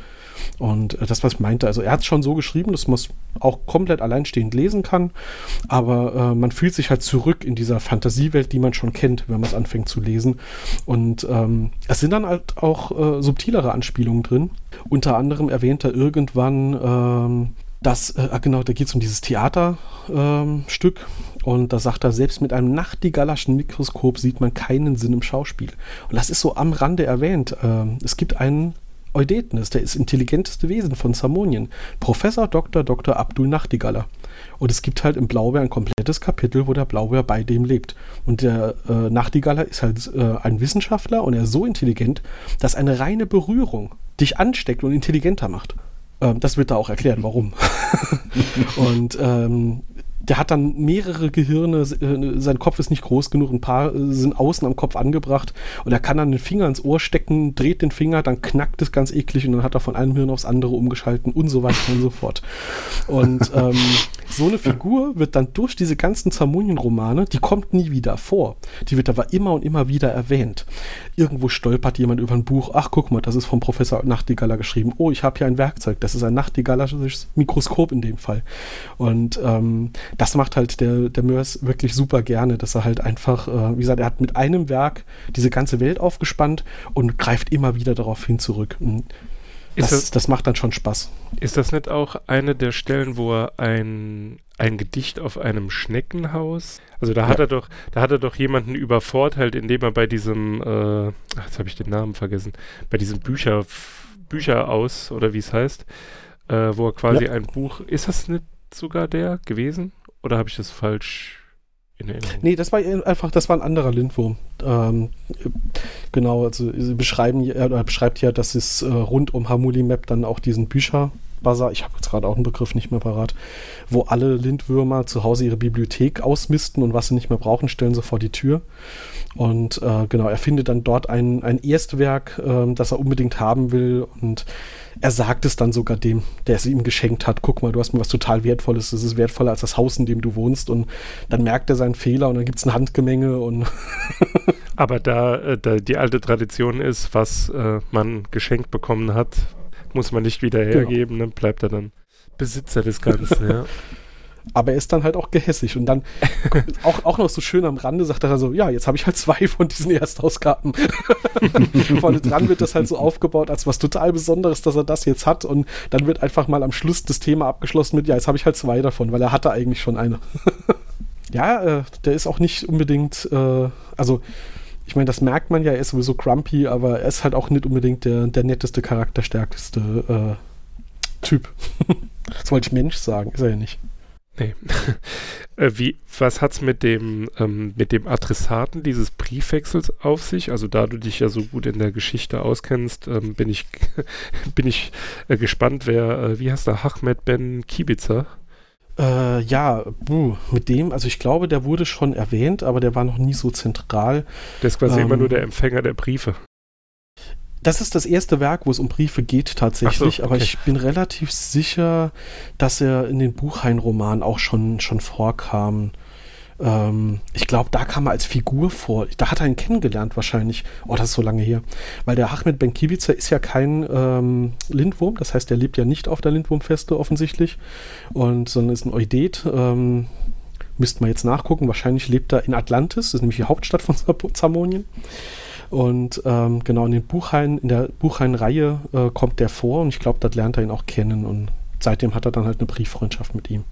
Und äh, das, was ich meinte, also er hat es schon so geschrieben, dass man es auch komplett alleinstehend lesen kann, aber äh, man fühlt sich halt zurück in dieser Fantasiewelt, die man schon kennt, wenn man es anfängt zu lesen. Und ähm, es sind dann halt auch äh, subtilere Anspielungen drin. Unter anderem erwähnt er irgendwann, ähm, dass, äh, ah, genau, da geht es um dieses Theaterstück. Ähm, und da sagt er, selbst mit einem nachtigallerschen Mikroskop sieht man keinen Sinn im Schauspiel. Und das ist so am Rande erwähnt. Ähm, es gibt einen Eudeten ist, der ist intelligenteste Wesen von Zamonien. Professor Dr. Dr. Abdul Nachtigaller. Und es gibt halt im Blaubeer ein komplettes Kapitel, wo der Blaubeer bei dem lebt. Und der äh, Nachtigaller ist halt äh, ein Wissenschaftler und er ist so intelligent, dass eine reine Berührung dich ansteckt und intelligenter macht. Ähm, das wird da auch erklärt, warum. und ähm, der hat dann mehrere Gehirne, äh, sein Kopf ist nicht groß genug, ein paar äh, sind außen am Kopf angebracht und er kann dann den Finger ins Ohr stecken, dreht den Finger, dann knackt es ganz eklig und dann hat er von einem Hirn aufs andere umgeschalten und so weiter und so fort. Und ähm, so eine Figur wird dann durch diese ganzen Zamonien-Romane, die kommt nie wieder vor. Die wird aber immer und immer wieder erwähnt. Irgendwo stolpert jemand über ein Buch, ach guck mal, das ist vom Professor Nachtigaller geschrieben. Oh, ich habe hier ein Werkzeug, das ist ein Nachtigallisches Mikroskop in dem Fall. Und ähm, das macht halt der, der Mörs wirklich super gerne, dass er halt einfach, äh, wie gesagt, er hat mit einem Werk diese ganze Welt aufgespannt und greift immer wieder darauf hin zurück. Das, das, das, macht dann schon Spaß. Ist das nicht auch eine der Stellen, wo er ein, ein Gedicht auf einem Schneckenhaus? Also da ja. hat er doch, da hat er doch jemanden übervorteilt, indem er bei diesem, äh, ach, jetzt habe ich den Namen vergessen, bei diesem Bücher, Bücher aus, oder wie es heißt, äh, wo er quasi ja. ein Buch, ist das nicht sogar der gewesen? Oder habe ich das falsch in Erinnerung? Nee, das war einfach, das war ein anderer Lindwurm. Ähm, genau, also sie beschreiben, er beschreibt ja, dass es äh, rund um Hamuli Map dann auch diesen Bücher Bazar, ich habe jetzt gerade auch einen Begriff nicht mehr parat, wo alle Lindwürmer zu Hause ihre Bibliothek ausmisten und was sie nicht mehr brauchen, stellen sie vor die Tür. Und äh, genau, er findet dann dort ein, ein Erstwerk, äh, das er unbedingt haben will und er sagt es dann sogar dem, der es ihm geschenkt hat, guck mal, du hast mir was total Wertvolles, das ist wertvoller als das Haus, in dem du wohnst und dann merkt er seinen Fehler und dann gibt es ein Handgemenge und Aber da, äh, da, die alte Tradition ist, was äh, man geschenkt bekommen hat, muss man nicht wieder genau. hergeben, genau. dann bleibt er dann Besitzer des Ganzen, ja. Aber er ist dann halt auch gehässig. Und dann auch, auch noch so schön am Rande sagt er so, ja, jetzt habe ich halt zwei von diesen Erstausgaben. Vorne dran wird das halt so aufgebaut als was total Besonderes, dass er das jetzt hat. Und dann wird einfach mal am Schluss das Thema abgeschlossen mit, ja, jetzt habe ich halt zwei davon, weil er hatte eigentlich schon eine. ja, äh, der ist auch nicht unbedingt, äh, also ich meine, das merkt man ja, er ist sowieso grumpy, aber er ist halt auch nicht unbedingt der, der netteste, charakterstärkste äh, Typ. das wollte ich Mensch sagen, ist er ja nicht. Nee. Äh, wie, was hat's mit dem, ähm, mit dem Adressaten dieses Briefwechsels auf sich? Also da du dich ja so gut in der Geschichte auskennst, ähm, bin ich, bin ich äh, gespannt, wer, äh, wie heißt der, Ahmed Ben Kibitzer? Äh, ja, buh, mit dem, also ich glaube, der wurde schon erwähnt, aber der war noch nie so zentral. Der ist quasi ähm, immer nur der Empfänger der Briefe. Das ist das erste Werk, wo es um Briefe geht tatsächlich, so, okay. aber ich bin relativ sicher, dass er in den Buchhain-Romanen auch schon, schon vorkam. Ähm, ich glaube, da kam er als Figur vor. Da hat er ihn kennengelernt wahrscheinlich. Oh, das ist so lange her. Weil der Ahmed Ben Kibica ist ja kein ähm, Lindwurm, das heißt, er lebt ja nicht auf der Lindwurmfeste offensichtlich, und, sondern ist ein Eudet. Ähm, müsste man jetzt nachgucken. Wahrscheinlich lebt er in Atlantis, das ist nämlich die Hauptstadt von Zamonien. Und ähm, genau in den Buchhain, in der Buchhain-Reihe äh, kommt der vor und ich glaube, dort lernt er ihn auch kennen und seitdem hat er dann halt eine Brieffreundschaft mit ihm.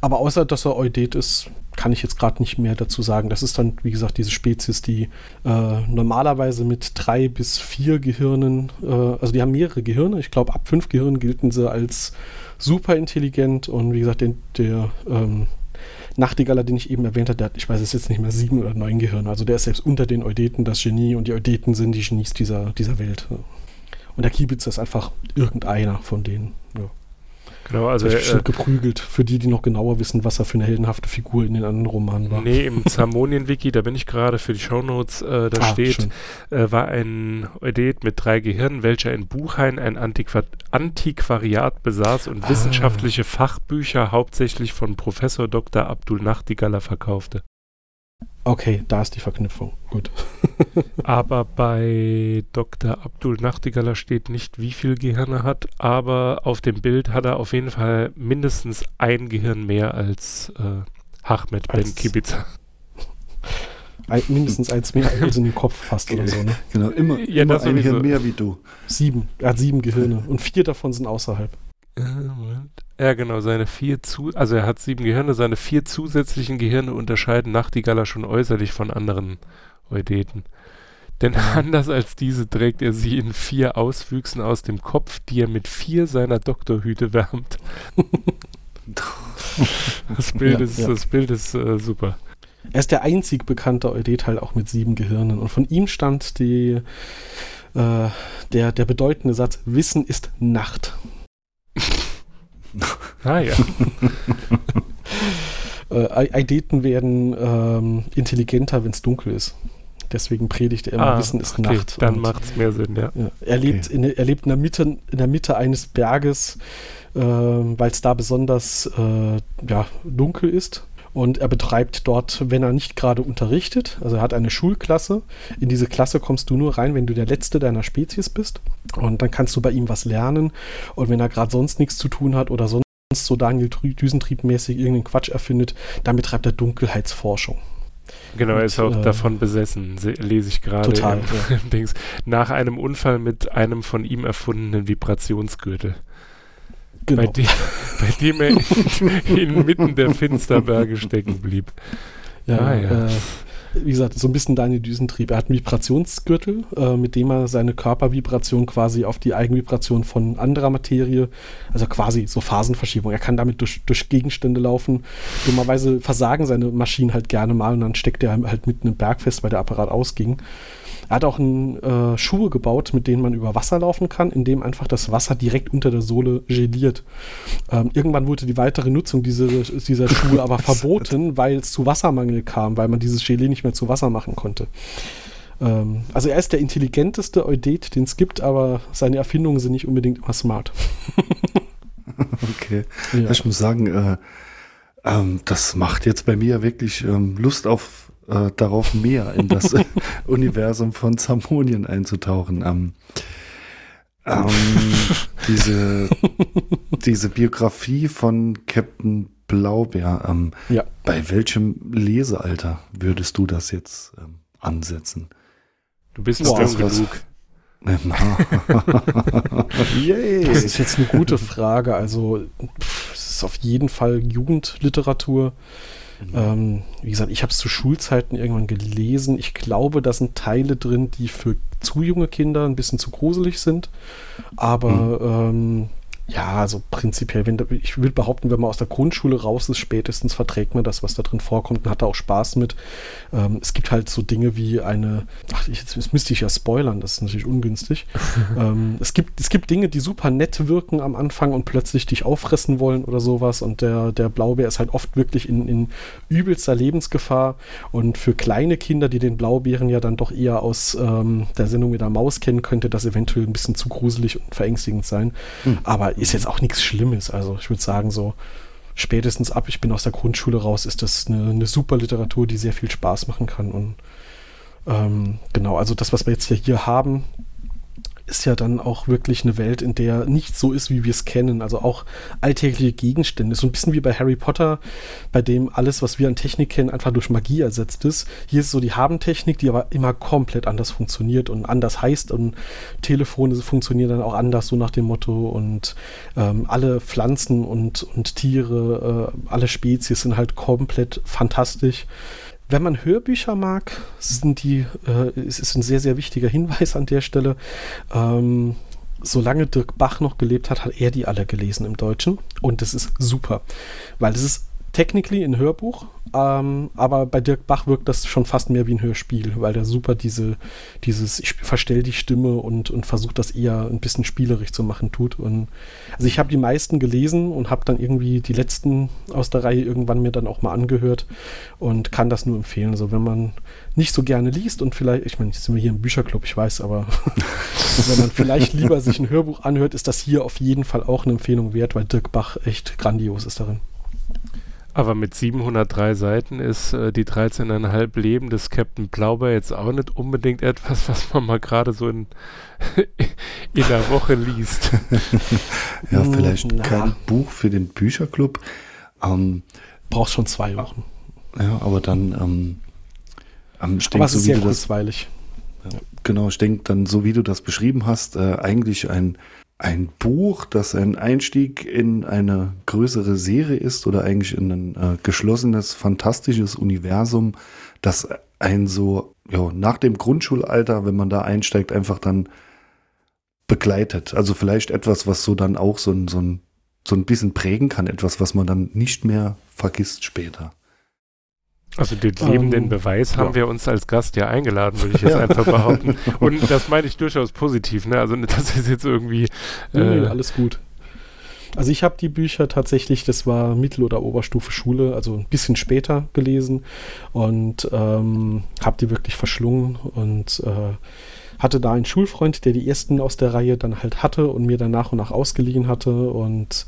Aber außer dass er Eudet ist, kann ich jetzt gerade nicht mehr dazu sagen. Das ist dann, wie gesagt, diese Spezies, die äh, normalerweise mit drei bis vier Gehirnen, äh, also die haben mehrere Gehirne. Ich glaube, ab fünf Gehirnen gelten sie als super intelligent und wie gesagt, den, der ähm, Nachtigaller, den ich eben erwähnt habe, der hat, ich weiß es jetzt nicht mehr, sieben oder neun Gehirne. Also der ist selbst unter den Eudeten das Genie und die Eudeten sind die Genies dieser, dieser Welt. Und der Kiebitz ist einfach irgendeiner von denen. Ja. Genau, also er äh, geprügelt, für die, die noch genauer wissen, was er für eine heldenhafte Figur in den anderen Romanen war. Nee, im Zamonien-Wiki, da bin ich gerade für die Shownotes, äh, da ah, steht, äh, war ein Eudet mit drei Gehirnen, welcher in Buchhain ein Antiqua Antiquariat besaß und ah. wissenschaftliche Fachbücher hauptsächlich von Professor Dr. Abdul Nachtigaller verkaufte. Okay, da ist die Verknüpfung. Gut. aber bei Dr. Abdul Nachtigaller steht nicht, wie viel Gehirn er hat, aber auf dem Bild hat er auf jeden Fall mindestens ein Gehirn mehr als äh, Ahmed Ben Kibiza. Ein, mindestens eins mehr als in den Kopf fast oder so, ne? Genau, immer, ja, immer ein Gehirn mehr wie du. Sieben. Er hat sieben Gehirne und vier davon sind außerhalb. Ja, genau, seine vier zu, also er hat sieben Gehirne, seine vier zusätzlichen Gehirne unterscheiden Nachtigaller schon äußerlich von anderen Eudeten. Denn anders als diese trägt er sie in vier Auswüchsen aus dem Kopf, die er mit vier seiner Doktorhüte wärmt. Das Bild Ja, ist, ja. Das Bild ist äh, super. Er ist der einzig bekannte Eudet halt auch mit sieben Gehirnen. Und von ihm stammt die, äh, der, der bedeutende Satz, Wissen ist Nacht. Ah ja. Äh, Eideten werden ähm, intelligenter, wenn es dunkel ist. Deswegen predigt er immer, Ah, Wissen ist okay, Nacht. Dann macht es mehr Sinn, ja. ja, er, lebt in, er lebt in der Mitte, in der Mitte eines Berges, äh, weil es da besonders äh, ja, dunkel ist. Und er betreibt dort, wenn er nicht gerade unterrichtet, also er hat eine Schulklasse. In diese Klasse kommst du nur rein, wenn du der Letzte deiner Spezies bist. Und dann kannst du bei ihm was lernen. Und wenn er gerade sonst nichts zu tun hat oder sonst so Daniel Düsentriebmäßig irgendeinen Quatsch erfindet, dann betreibt er Dunkelheitsforschung. Genau, er ist auch äh, davon besessen, se- lese ich gerade. Total, im- Dings. Nach einem Unfall mit einem von ihm erfundenen Vibrationsgürtel. Genau. Bei, dem, bei dem er inmitten der Finsterberge stecken blieb. Ja, Ah, ja. Äh, wie gesagt, so ein bisschen Daniel Düsentrieb. Er hat einen Vibrationsgürtel, äh, mit dem er seine Körpervibration quasi auf die Eigenvibration von anderer Materie, also quasi so Phasenverschiebung. Er kann damit durch, durch Gegenstände laufen. Dummerweise versagen seine Maschinen halt gerne mal und dann steckt er halt mitten im Berg fest, weil der Apparat ausging. Er hat auch ein, äh, Schuhe gebaut, mit denen man über Wasser laufen kann, indem einfach das Wasser direkt unter der Sohle geliert. Ähm, irgendwann wurde die weitere Nutzung dieser, dieser Schuhe aber verboten, weil es zu Wassermangel kam, weil man dieses Gelee nicht mehr zu Wasser machen konnte. Ähm, also er ist der intelligenteste Eudet, den es gibt, aber seine Erfindungen sind nicht unbedingt immer smart. Okay. Ja. Ich muss sagen, äh, ähm, das macht jetzt bei mir wirklich ähm, Lust auf äh, darauf mehr in das Universum von Zamonien einzutauchen. Ähm, ähm, diese, diese Biografie von Captain Blaubeer, ähm, Ja. bei welchem Lesealter würdest du das jetzt ähm, ansetzen? Du bist Ist das was- genug. Na. Yay. Das ist jetzt eine gute Frage. Also, pff, es ist auf jeden Fall Jugendliteratur. Ähm, wie gesagt, ich habe es zu Schulzeiten irgendwann gelesen. Ich glaube, da sind Teile drin, die für zu junge Kinder ein bisschen zu gruselig sind. Aber ähm, ja, also prinzipiell, wenn ich würde behaupten, wenn man aus der Grundschule raus ist, spätestens verträgt man das, was da drin vorkommt und hat da auch Spaß mit. Ähm, es gibt halt so Dinge wie eine, ach, ich, jetzt müsste ich ja spoilern, das ist natürlich ungünstig. ähm, es, gibt, es gibt Dinge, die super nett wirken am Anfang und plötzlich dich auffressen wollen oder sowas und der, der Blaubeer ist halt oft wirklich in, in übelster Lebensgefahr und für kleine Kinder, die den Blaubeeren ja dann doch eher aus ähm, der Sendung mit der Maus kennen, könnte das eventuell ein bisschen zu gruselig und verängstigend sein. Aber ist jetzt auch nichts Schlimmes. Also ich würde sagen, so spätestens ab, ich bin aus der Grundschule raus, ist das eine, eine super Literatur, die sehr viel Spaß machen kann. Und ähm, genau, also das, was wir jetzt hier, hier haben, ist ja dann auch wirklich eine Welt, in der nicht so ist, wie wir es kennen. Also auch alltägliche Gegenstände. So ein bisschen wie bei Harry Potter, bei dem alles, was wir an Technik kennen, einfach durch Magie ersetzt ist. Hier ist so die Habentechnik, die aber immer komplett anders funktioniert und anders heißt. Und Telefone funktionieren dann auch anders, so nach dem Motto. Und ähm, alle Pflanzen und, und Tiere, äh, alle Spezies sind halt komplett fantastisch. Wenn man Hörbücher mag, sind die, äh, es ist ein sehr, sehr wichtiger Hinweis an der Stelle. Ähm, solange Dirk Bach noch gelebt hat, hat er die alle gelesen im Deutschen. Und das ist super, weil das ist technically ein Hörbuch, ähm, aber bei Dirk Bach wirkt das schon fast mehr wie ein Hörspiel, weil der super diese, dieses, ich verstell die Stimme und, und versucht das eher ein bisschen spielerisch zu machen tut. Und also ich habe die meisten gelesen und habe dann irgendwie die letzten aus der Reihe irgendwann mir dann auch mal angehört und kann das nur empfehlen. Also wenn man nicht so gerne liest und vielleicht, ich meine, jetzt sind wir hier im Bücherclub, ich weiß, aber wenn man vielleicht lieber sich ein Hörbuch anhört, ist das hier auf jeden Fall auch eine Empfehlung wert, weil Dirk Bach echt grandios ist darin. Aber mit 703 Seiten ist äh, die 13,5 Leben des Captain Blaubeer jetzt auch nicht unbedingt etwas, was man mal gerade so in, in der Woche liest. Ja, vielleicht na. kein Buch für den Bücherclub. Ähm, Brauchst schon zwei Wochen. ja, aber dann, ähm, ähm, ich Aber es so ist wie sehr du das, kurzweilig. genau, ich denke dann, so wie du das beschrieben hast, äh, eigentlich ein ein Buch, das ein Einstieg in eine größere Serie ist oder eigentlich in ein äh, geschlossenes, fantastisches Universum, das ein so, ja, nach dem Grundschulalter, wenn man da einsteigt, einfach dann begleitet. Also vielleicht etwas, was so dann auch so so ein, so ein bisschen prägen kann, etwas, was man dann nicht mehr vergisst später. Also den lebenden Ähm, Beweis haben ja. wir uns als Gast ja eingeladen, würde ich jetzt einfach behaupten. Und das meine ich durchaus positiv, ne? Also das ist jetzt irgendwie Nee, nee, äh, alles gut. Also ich habe die Bücher tatsächlich, das war Mittel- oder Oberstufe Schule, also ein bisschen später gelesen und ähm, habe die wirklich verschlungen und äh, hatte da einen Schulfreund, der die ersten aus der Reihe dann halt hatte und mir dann nach und nach ausgeliehen hatte und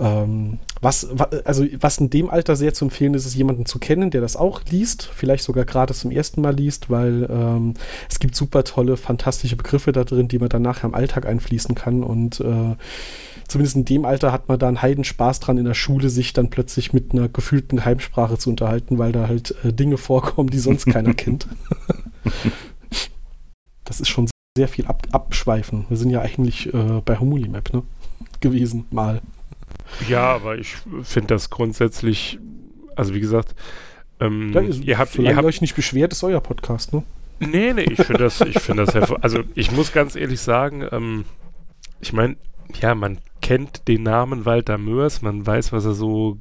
ähm, was, wa- also was in dem Alter sehr zu empfehlen ist, ist jemanden zu kennen, der das auch liest, vielleicht sogar gerade zum ersten Mal liest, weil ähm, es gibt super tolle, fantastische Begriffe da drin, die man dann nachher im Alltag einfließen kann und äh, zumindest in dem Alter hat man da einen Heidenspaß dran, in der Schule sich dann plötzlich mit einer gefühlten Heimsprache zu unterhalten, weil da halt äh, Dinge vorkommen, die sonst keiner kennt. Das ist schon sehr viel ab abschweifen. Wir sind ja eigentlich äh, bei Homulimap, ne? Gewesen, mal. Ja, aber ich finde das grundsätzlich, also wie gesagt, ähm, Ja, ihr, ihr habt, ihr habt euch nicht beschwert, ist euer Podcast, ne? Nee, nee, ich finde das, ich finde das hervor. Also ich muss ganz ehrlich sagen, ähm, ich meine, ja, man kennt den Namen Walter Mörs, man weiß, was er so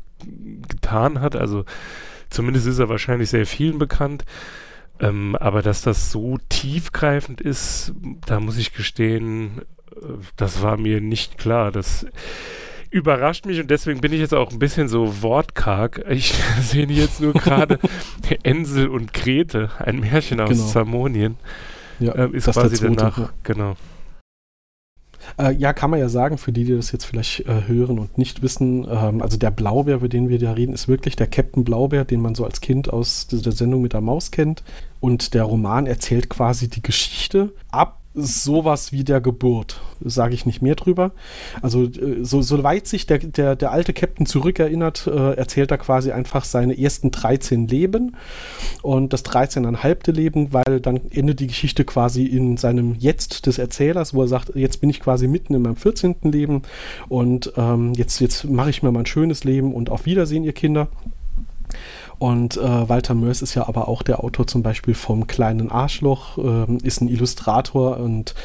getan hat. Also zumindest ist er wahrscheinlich sehr vielen bekannt. Ähm, aber dass das so tiefgreifend ist, da muss ich gestehen, äh, das war mir nicht klar. Das überrascht mich und deswegen bin ich jetzt auch ein bisschen so wortkarg. Ich sehe jetzt nur gerade Ensel und Grete, ein Märchen aus Genau. Zamonien, Ja, ähm, ist quasi danach, ja. genau. Äh, ja, kann man ja sagen, für die, die das jetzt vielleicht äh, hören und nicht wissen, ähm, also der Blaubär, über den wir da reden, ist wirklich der Captain Blaubär, den man so als Kind aus der Sendung mit der Maus kennt. Und der Roman erzählt quasi die Geschichte ab sowas wie der Geburt. Sage ich nicht mehr drüber. Also, äh, so, soweit sich der, der, der alte Captain zurückerinnert, äh, erzählt er quasi einfach seine ersten 13 Leben und das 13,5. Leben, weil dann endet die Geschichte quasi in seinem Jetzt des Erzählers, wo er sagt, jetzt bin ich quasi mitten in meinem 14. Leben und ähm, jetzt, jetzt mache ich mir mal ein schönes Leben und auf Wiedersehen, ihr Kinder. Und äh, Walter Mörs ist ja aber auch der Autor zum Beispiel vom kleinen Arschloch, ähm, ist ein Illustrator und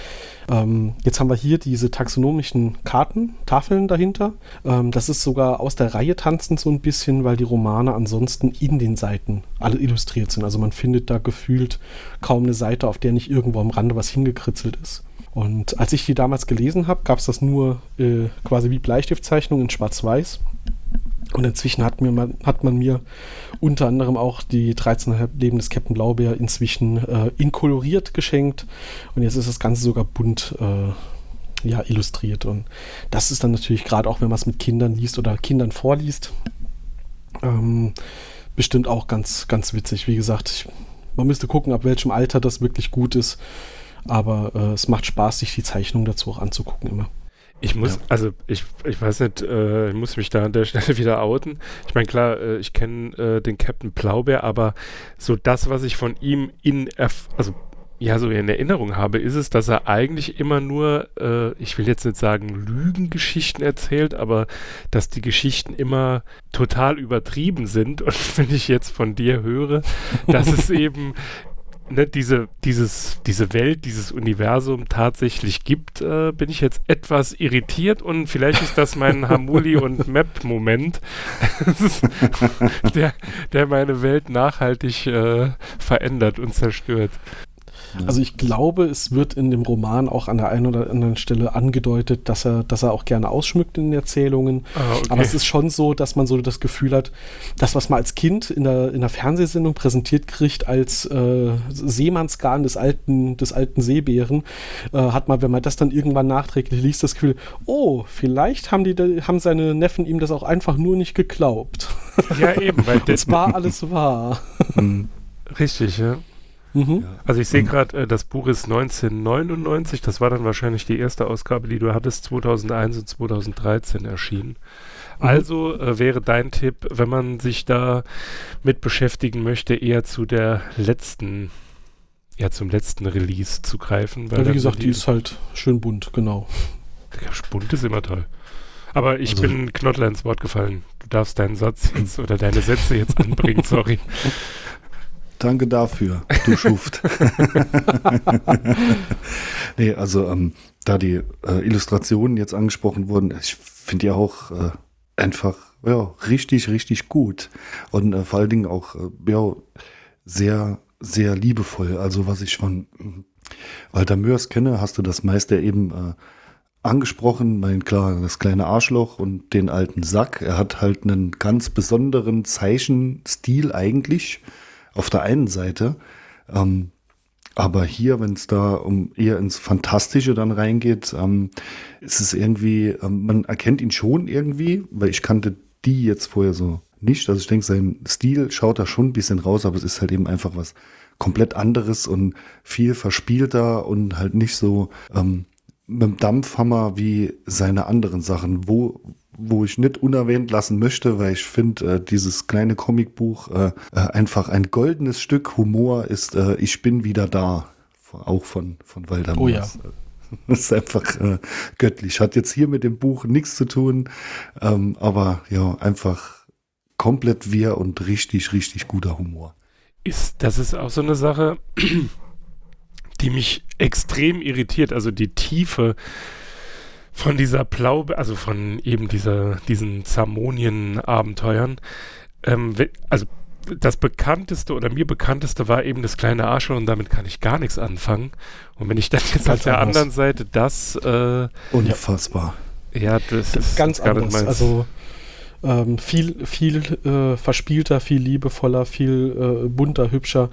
ähm, jetzt haben wir hier diese taxonomischen Karten, Tafeln dahinter. Ähm, das ist sogar aus der Reihe tanzend so ein bisschen, weil die Romane ansonsten in den Seiten alle illustriert sind. Also man findet da gefühlt kaum eine Seite, auf der nicht irgendwo am Rande was hingekritzelt ist. Und als ich die damals gelesen habe, gab es das nur äh, quasi wie Bleistiftzeichnung in Schwarz-Weiß. Und inzwischen hat, mir man, hat man mir unter anderem auch die 13,5 Leben des Captain Blaubeer inzwischen äh, inkoloriert geschenkt. Und jetzt ist das Ganze sogar bunt äh, ja, illustriert. Und das ist dann natürlich gerade auch, wenn man es mit Kindern liest oder Kindern vorliest, ähm, bestimmt auch ganz, ganz witzig. Wie gesagt, ich, man müsste gucken, ab welchem Alter das wirklich gut ist. Aber äh, es macht Spaß, sich die Zeichnung dazu auch anzugucken immer. Ich muss, Ja. also ich, ich weiß nicht, äh, ich muss mich da an der Stelle wieder outen. Ich meine, klar, äh, ich kenne äh, den Captain Blaubeer, aber so das, was ich von ihm in, Erf also ja, so in Erinnerung habe, ist es, dass er eigentlich immer nur, äh, ich will jetzt nicht sagen Lügengeschichten erzählt, aber dass die Geschichten immer total übertrieben sind. Und wenn ich jetzt von dir höre, dass es eben ne, diese, dieses, diese Welt, dieses Universum tatsächlich gibt, äh, bin ich jetzt etwas irritiert und vielleicht ist das mein Hamuli und Map-Moment, der, der meine Welt nachhaltig äh, verändert und zerstört. Also ich glaube, es wird in dem Roman auch an der einen oder anderen Stelle angedeutet, dass er, dass er auch gerne ausschmückt in den Erzählungen. Ah, okay. Aber es ist schon so, dass man so das Gefühl hat, das, was man als Kind in der, in der Fernsehsendung präsentiert kriegt als äh, Seemannsgarn des alten, des alten Seebären, äh, hat man, wenn man das dann irgendwann nachträglich liest, das Gefühl, oh, vielleicht haben, die, haben seine Neffen ihm das auch einfach nur nicht geglaubt. ja, eben, weil Es war alles wahr. Hm. richtig, ja. Mhm. Also ich sehe gerade, äh, das Buch ist 1999, das war dann wahrscheinlich die erste Ausgabe, die du hattest, 2001 und 2013 erschienen. Mhm. Also äh, wäre dein Tipp, wenn man sich da mit beschäftigen möchte, eher zu der letzten, ja zum letzten Release zu greifen. Weil Ja, wie gesagt, die ist halt schön bunt, genau. Bunt ist immer toll. Aber ich Also- bin Knottler ins Wort gefallen. Du darfst deinen Satz jetzt oder deine Sätze jetzt anbringen, sorry. Danke dafür, du Schuft. nee, also ähm, da die äh, Illustrationen jetzt angesprochen wurden, ich finde die auch äh, einfach ja, richtig, richtig gut. Und äh, vor allen Dingen auch äh, ja, sehr, sehr liebevoll. Also was ich von mm, Walter Mörs kenne, hast du das meiste eben äh, angesprochen. Mein klar, das kleine Arschloch und den alten Sack. Er hat halt einen ganz besonderen Zeichenstil eigentlich auf der einen Seite. Ähm, aber hier, wenn es da um eher ins Fantastische dann reingeht, ähm, ist es irgendwie, ähm, man erkennt ihn schon irgendwie, weil ich kannte die jetzt vorher so nicht. Also ich denke, sein Stil schaut da schon ein bisschen raus, aber es ist halt eben einfach was komplett anderes und viel verspielter und halt nicht so ähm, mit dem Dampfhammer wie seine anderen Sachen, wo, wo ich nicht unerwähnt lassen möchte, weil ich finde, äh, dieses kleine Comicbuch äh, äh, einfach ein goldenes Stück Humor ist äh, Ich bin wieder da. Auch von, von Walter Oh ja. Mörs. Das ist einfach äh, göttlich. Hat jetzt hier mit dem Buch nichts zu tun, ähm, aber ja, einfach komplett wir und richtig, richtig guter Humor. Ist, das ist auch so eine Sache, die mich extrem irritiert. Also die Tiefe von dieser Plaube, also von eben dieser, diesen Zamonien-Abenteuern. Ähm, also das bekannteste oder mir bekannteste war eben das kleine Arschloch und damit kann ich gar nichts anfangen. Und wenn ich dann jetzt auf der anders. anderen Seite das, äh, Unfassbar. ja, das ist ganz gar nicht anders. meins. Also ähm, viel, viel äh, verspielter, viel liebevoller, viel äh, bunter, hübscher.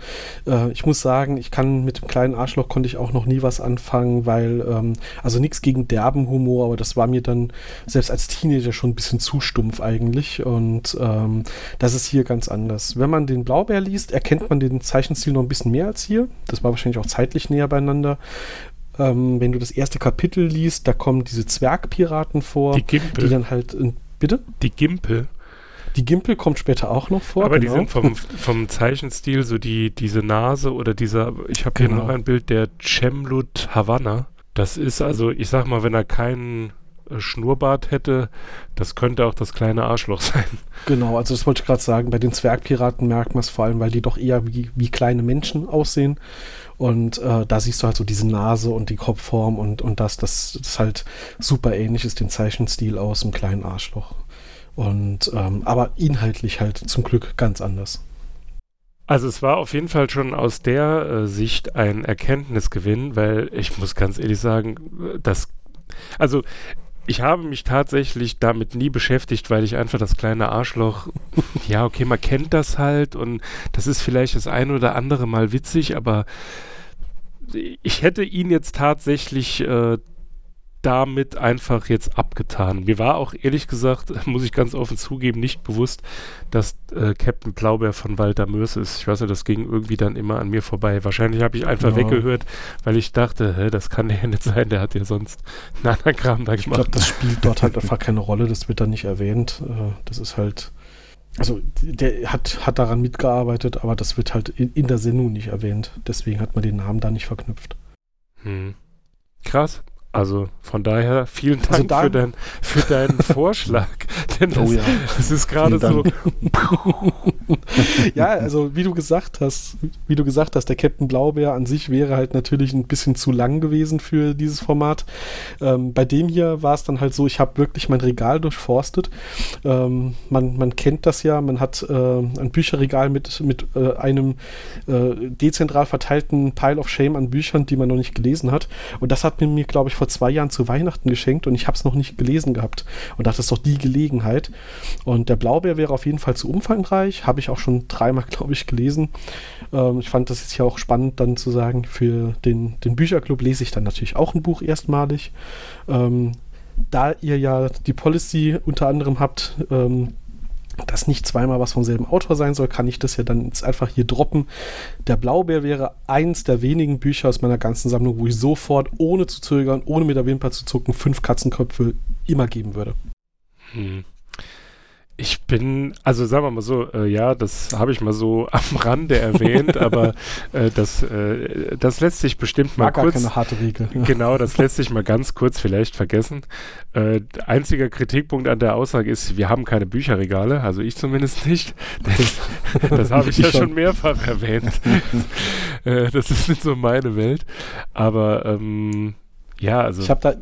Äh, ich muss sagen, ich kann mit dem kleinen Arschloch konnte ich auch noch nie was anfangen, weil, ähm, also nichts gegen derben Humor, aber das war mir dann selbst als Teenager schon ein bisschen zu stumpf eigentlich. Und ähm, das ist hier ganz anders. Wenn man den Blaubeer liest, erkennt man den Zeichenstil noch ein bisschen mehr als hier. Das war wahrscheinlich auch zeitlich näher beieinander. Ähm, wenn du das erste Kapitel liest, da kommen diese Zwergpiraten vor, die die dann halt. in- Bitte? die Gimpel. Die Gimpel kommt später auch noch vor. Aber genau. die sind vom, vom Zeichenstil so die, diese Nase oder dieser, ich habe hier Genau. noch ein Bild der Cemlut Havanna. Das ist also, ich sag mal, wenn er keinen äh, Schnurrbart hätte, das könnte auch das kleine Arschloch sein. Genau, also das wollte ich gerade sagen. Bei den Zwergpiraten merkt man es vor allem, weil die doch eher wie, wie kleine Menschen aussehen. Und äh, da siehst du halt so diese Nase und die Kopfform und, und das, das, das halt super ähnlich ist dem Zeichenstil aus dem kleinen Arschloch. Und ähm, aber inhaltlich halt zum Glück ganz anders. Also es war auf jeden Fall schon aus der äh, Sicht ein Erkenntnisgewinn, weil ich muss ganz ehrlich sagen, äh, das, also ich habe mich tatsächlich damit nie beschäftigt, weil ich einfach das kleine Arschloch, ja okay, man kennt das halt und das ist vielleicht das ein oder andere Mal witzig, aber ich hätte ihn jetzt tatsächlich äh, damit einfach jetzt abgetan. Mir war auch ehrlich gesagt, muss ich ganz offen zugeben, nicht bewusst, dass äh, Captain Blaubeer von Walter Mörs ist. Ich weiß nicht, das ging irgendwie dann immer an mir vorbei. Wahrscheinlich habe ich einfach Ja. weggehört, weil ich dachte, hä, das kann der ja nicht sein, der hat ja sonst einen anderen Kram da Ich gemacht. glaube, das spielt dort halt einfach keine Rolle, das wird da nicht erwähnt. Äh, Das ist halt. Also, der hat, hat daran mitgearbeitet, aber das wird halt in, in der Sendung nicht erwähnt. Deswegen hat man den Namen da nicht verknüpft. Hm. Krass. Also von daher vielen Dank Also da- für, dein, für deinen Vorschlag. Denn das, Oh ja. das ist gerade so. Ja, also wie du gesagt hast, wie du gesagt hast, der Captain Blaubeer an sich wäre halt natürlich ein bisschen zu lang gewesen für dieses Format. Ähm, bei dem hier war es dann halt so, ich habe wirklich mein Regal durchforstet. Ähm, man, man kennt das ja, man hat äh, ein Bücherregal mit, mit äh, einem äh, dezentral verteilten Pile of Shame an Büchern, die man noch nicht gelesen hat. Und das hat mir, mir glaube ich, vor zwei Jahren zu Weihnachten geschenkt und ich habe es noch nicht gelesen gehabt. Und das ist doch die Gelegenheit. Und der Blaubeer wäre auf jeden Fall zu umfangreich. Habe ich auch schon dreimal, glaube ich, gelesen. Ähm, ich fand das jetzt ja auch spannend, dann zu sagen, für den, den Bücherclub lese ich dann natürlich auch ein Buch erstmalig. Ähm, da ihr ja die Policy unter anderem habt, ähm, dass nicht zweimal was vom selben Autor sein soll, kann ich das ja dann jetzt einfach hier droppen. Der Blaubeer wäre eins der wenigen Bücher aus meiner ganzen Sammlung, wo ich sofort, ohne zu zögern, ohne mit der Wimper zu zucken, fünf Katzenköpfe immer geben würde. Hm. Ich bin, also sagen wir mal so, äh, ja, das habe ich mal so am Rande erwähnt, aber äh, das, äh, das lässt sich bestimmt mal gar kurz. keine harte Regel. Genau, das lässt sich mal ganz kurz vielleicht vergessen. Äh, einziger Kritikpunkt an der Aussage ist, wir haben keine Bücherregale, also ich zumindest nicht. Das, das habe ich, Ich ja schon. schon mehrfach erwähnt. äh, das ist nicht so meine Welt. Aber ähm, ja, also Ich habe da,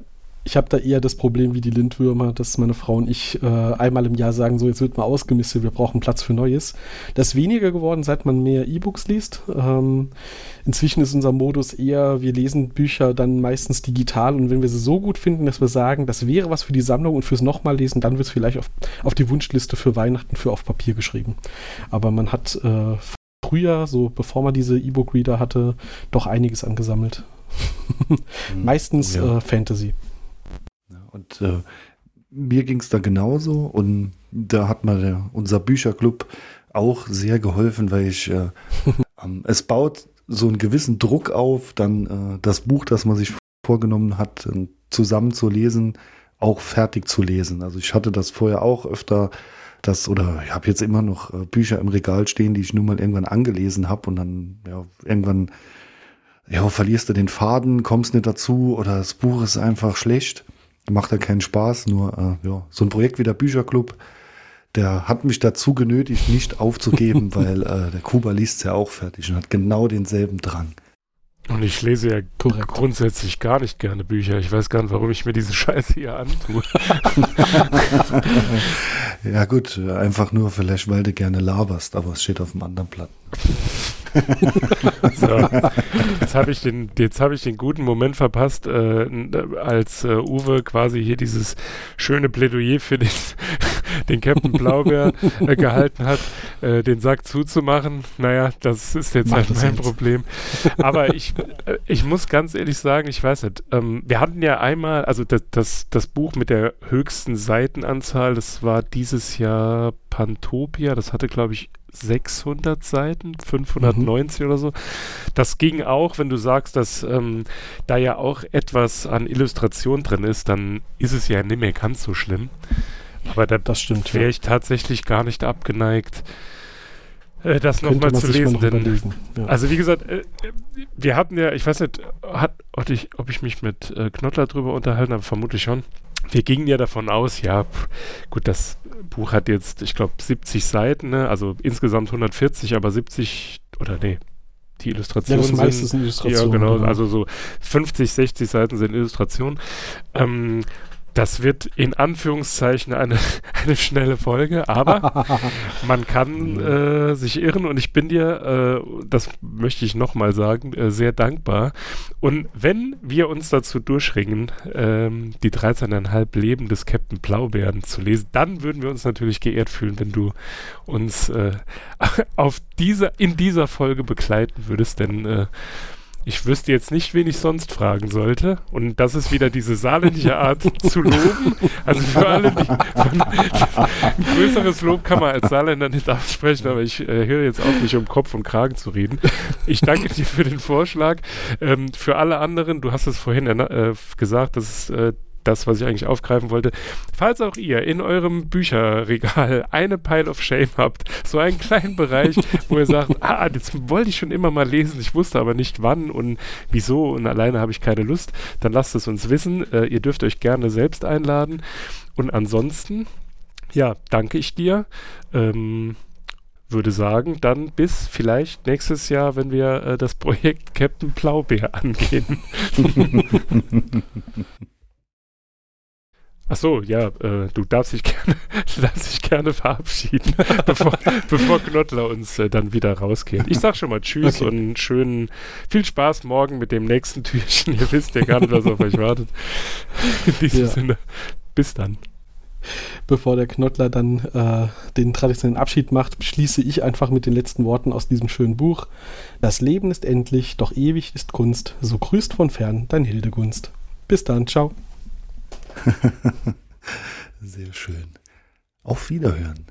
ich hab da eher das Problem wie die Lindwürmer, dass meine Frau und ich äh, einmal im Jahr sagen, so jetzt wird mal ausgemistet, wir brauchen Platz für Neues. Das ist weniger geworden, seit man mehr E-Books liest. Ähm, inzwischen ist unser Modus eher, wir lesen Bücher dann meistens digital und wenn wir sie so gut finden, dass wir sagen, das wäre was für die Sammlung und fürs nochmal lesen, dann wird es vielleicht auf, auf die Wunschliste für Weihnachten für auf Papier geschrieben. Aber man hat äh, früher, so bevor man diese E-Book-Reader hatte, doch einiges angesammelt. Meistens Ja. äh, Fantasy. Und äh, mir ging es da genauso und da hat mir der, unser Bücherclub auch sehr geholfen, weil ich äh, es baut so einen gewissen Druck auf, dann äh, das Buch, das man sich vorgenommen hat, äh, zusammen zu lesen, auch fertig zu lesen. Also ich hatte das vorher auch öfter, das oder ich habe jetzt immer noch äh, Bücher im Regal stehen, die ich nur mal irgendwann angelesen habe und dann ja irgendwann ja, verlierst du den Faden, kommst nicht dazu oder das Buch ist einfach schlecht macht ja keinen Spaß, nur äh, ja, so ein Projekt wie der Bücherclub, der hat mich dazu genötigt, nicht aufzugeben, weil äh, der Kuba liest ja auch fertig und hat genau denselben Drang. Und ich lese ja Korrekt. grundsätzlich gar nicht gerne Bücher. Ich weiß gar nicht, warum ich mir diese Scheiße hier antue. Ja gut, einfach nur vielleicht, weil du gerne laberst, aber es steht auf dem anderen Blatt. So, jetzt habe ich, den, hab ich den guten Moment verpasst, äh, äh, als äh, Uwe quasi hier dieses schöne Plädoyer für den, den Captain Blaubeer äh, gehalten hat, äh, den Sack zuzumachen. Naja, das ist jetzt Mach halt mein jetzt. Problem. Aber ich, äh, ich muss ganz ehrlich sagen, ich weiß nicht. Ähm, wir hatten ja einmal, also das, das, das Buch mit der höchsten Seitenanzahl, das war dieses Jahr Pantopia, das hatte, glaube ich, 600 Seiten, 590 oder so. Das ging auch, wenn du sagst, dass ähm, da ja auch etwas an Illustration drin ist, dann ist es ja nicht mehr ganz so schlimm. Aber da Das stimmt. wäre ja. ich tatsächlich gar nicht abgeneigt, äh, das nochmal zu mal lesen. noch Denn. Ja. also wie gesagt, äh, wir hatten ja, ich weiß nicht, hat, ob, ich, ob ich mich mit äh, Knottler drüber unterhalten habe, vermutlich schon. Wir gingen ja davon aus, ja, pff, gut, das Buch hat jetzt, ich glaube, 70 Seiten, ne? also insgesamt 140, aber 70 oder nee, die ja, Illustrationen das meiste sind sind Illustrationen. ja, genau. Also so 50, 60 Seiten sind Illustrationen. Ähm, das wird in Anführungszeichen eine, eine schnelle Folge, aber man kann äh, sich irren und ich bin dir, äh, das möchte ich nochmal sagen, äh, sehr dankbar. Und wenn wir uns dazu durchringen, ähm, die 13,5 Leben des Captain Blaubeeren zu lesen, dann würden wir uns natürlich geehrt fühlen, wenn du uns äh, auf dieser, in dieser Folge begleiten würdest, denn äh, ich wüsste jetzt nicht, wen ich sonst fragen sollte. Und das ist wieder diese saarländische Art zu loben. Also für alle, die ein größeres Lob kann man als Saarländer nicht aussprechen, aber ich äh, höre jetzt auf, mich um Kopf und Kragen zu reden. Ich danke dir für den Vorschlag. Ähm, für alle anderen, du hast es vorhin äh, gesagt, das ist äh, das, was ich eigentlich aufgreifen wollte. Falls auch ihr in eurem Bücherregal eine Pile of Shame habt, so einen kleinen Bereich, wo ihr sagt, ah, das wollte ich schon immer mal lesen, ich wusste aber nicht wann und wieso und alleine habe ich keine Lust, dann lasst es uns wissen. Äh, ihr dürft euch gerne selbst einladen. Und ansonsten, ja, danke ich dir. Ähm, würde sagen, dann bis vielleicht nächstes Jahr, wenn wir äh, das Projekt Captain Blaubeer angehen. Ach so, ja, äh, du darfst dich gerne, darfst dich gerne verabschieden, bevor, bevor Knottler uns äh, dann wieder rausgeht. Ich sag schon mal Tschüss Okay. und schönen, viel Spaß morgen mit dem nächsten Türchen. Ihr wisst ja gar nicht, was auf euch wartet. In diesem Ja. Sinne, bis dann. Bevor der Knottler dann äh, den traditionellen Abschied macht, schließe ich einfach mit den letzten Worten aus diesem schönen Buch. Das Leben ist endlich, doch ewig ist Kunst. So grüßt von fern dein Hildegunst. Bis dann, ciao. Sehr schön. Auf Wiederhören.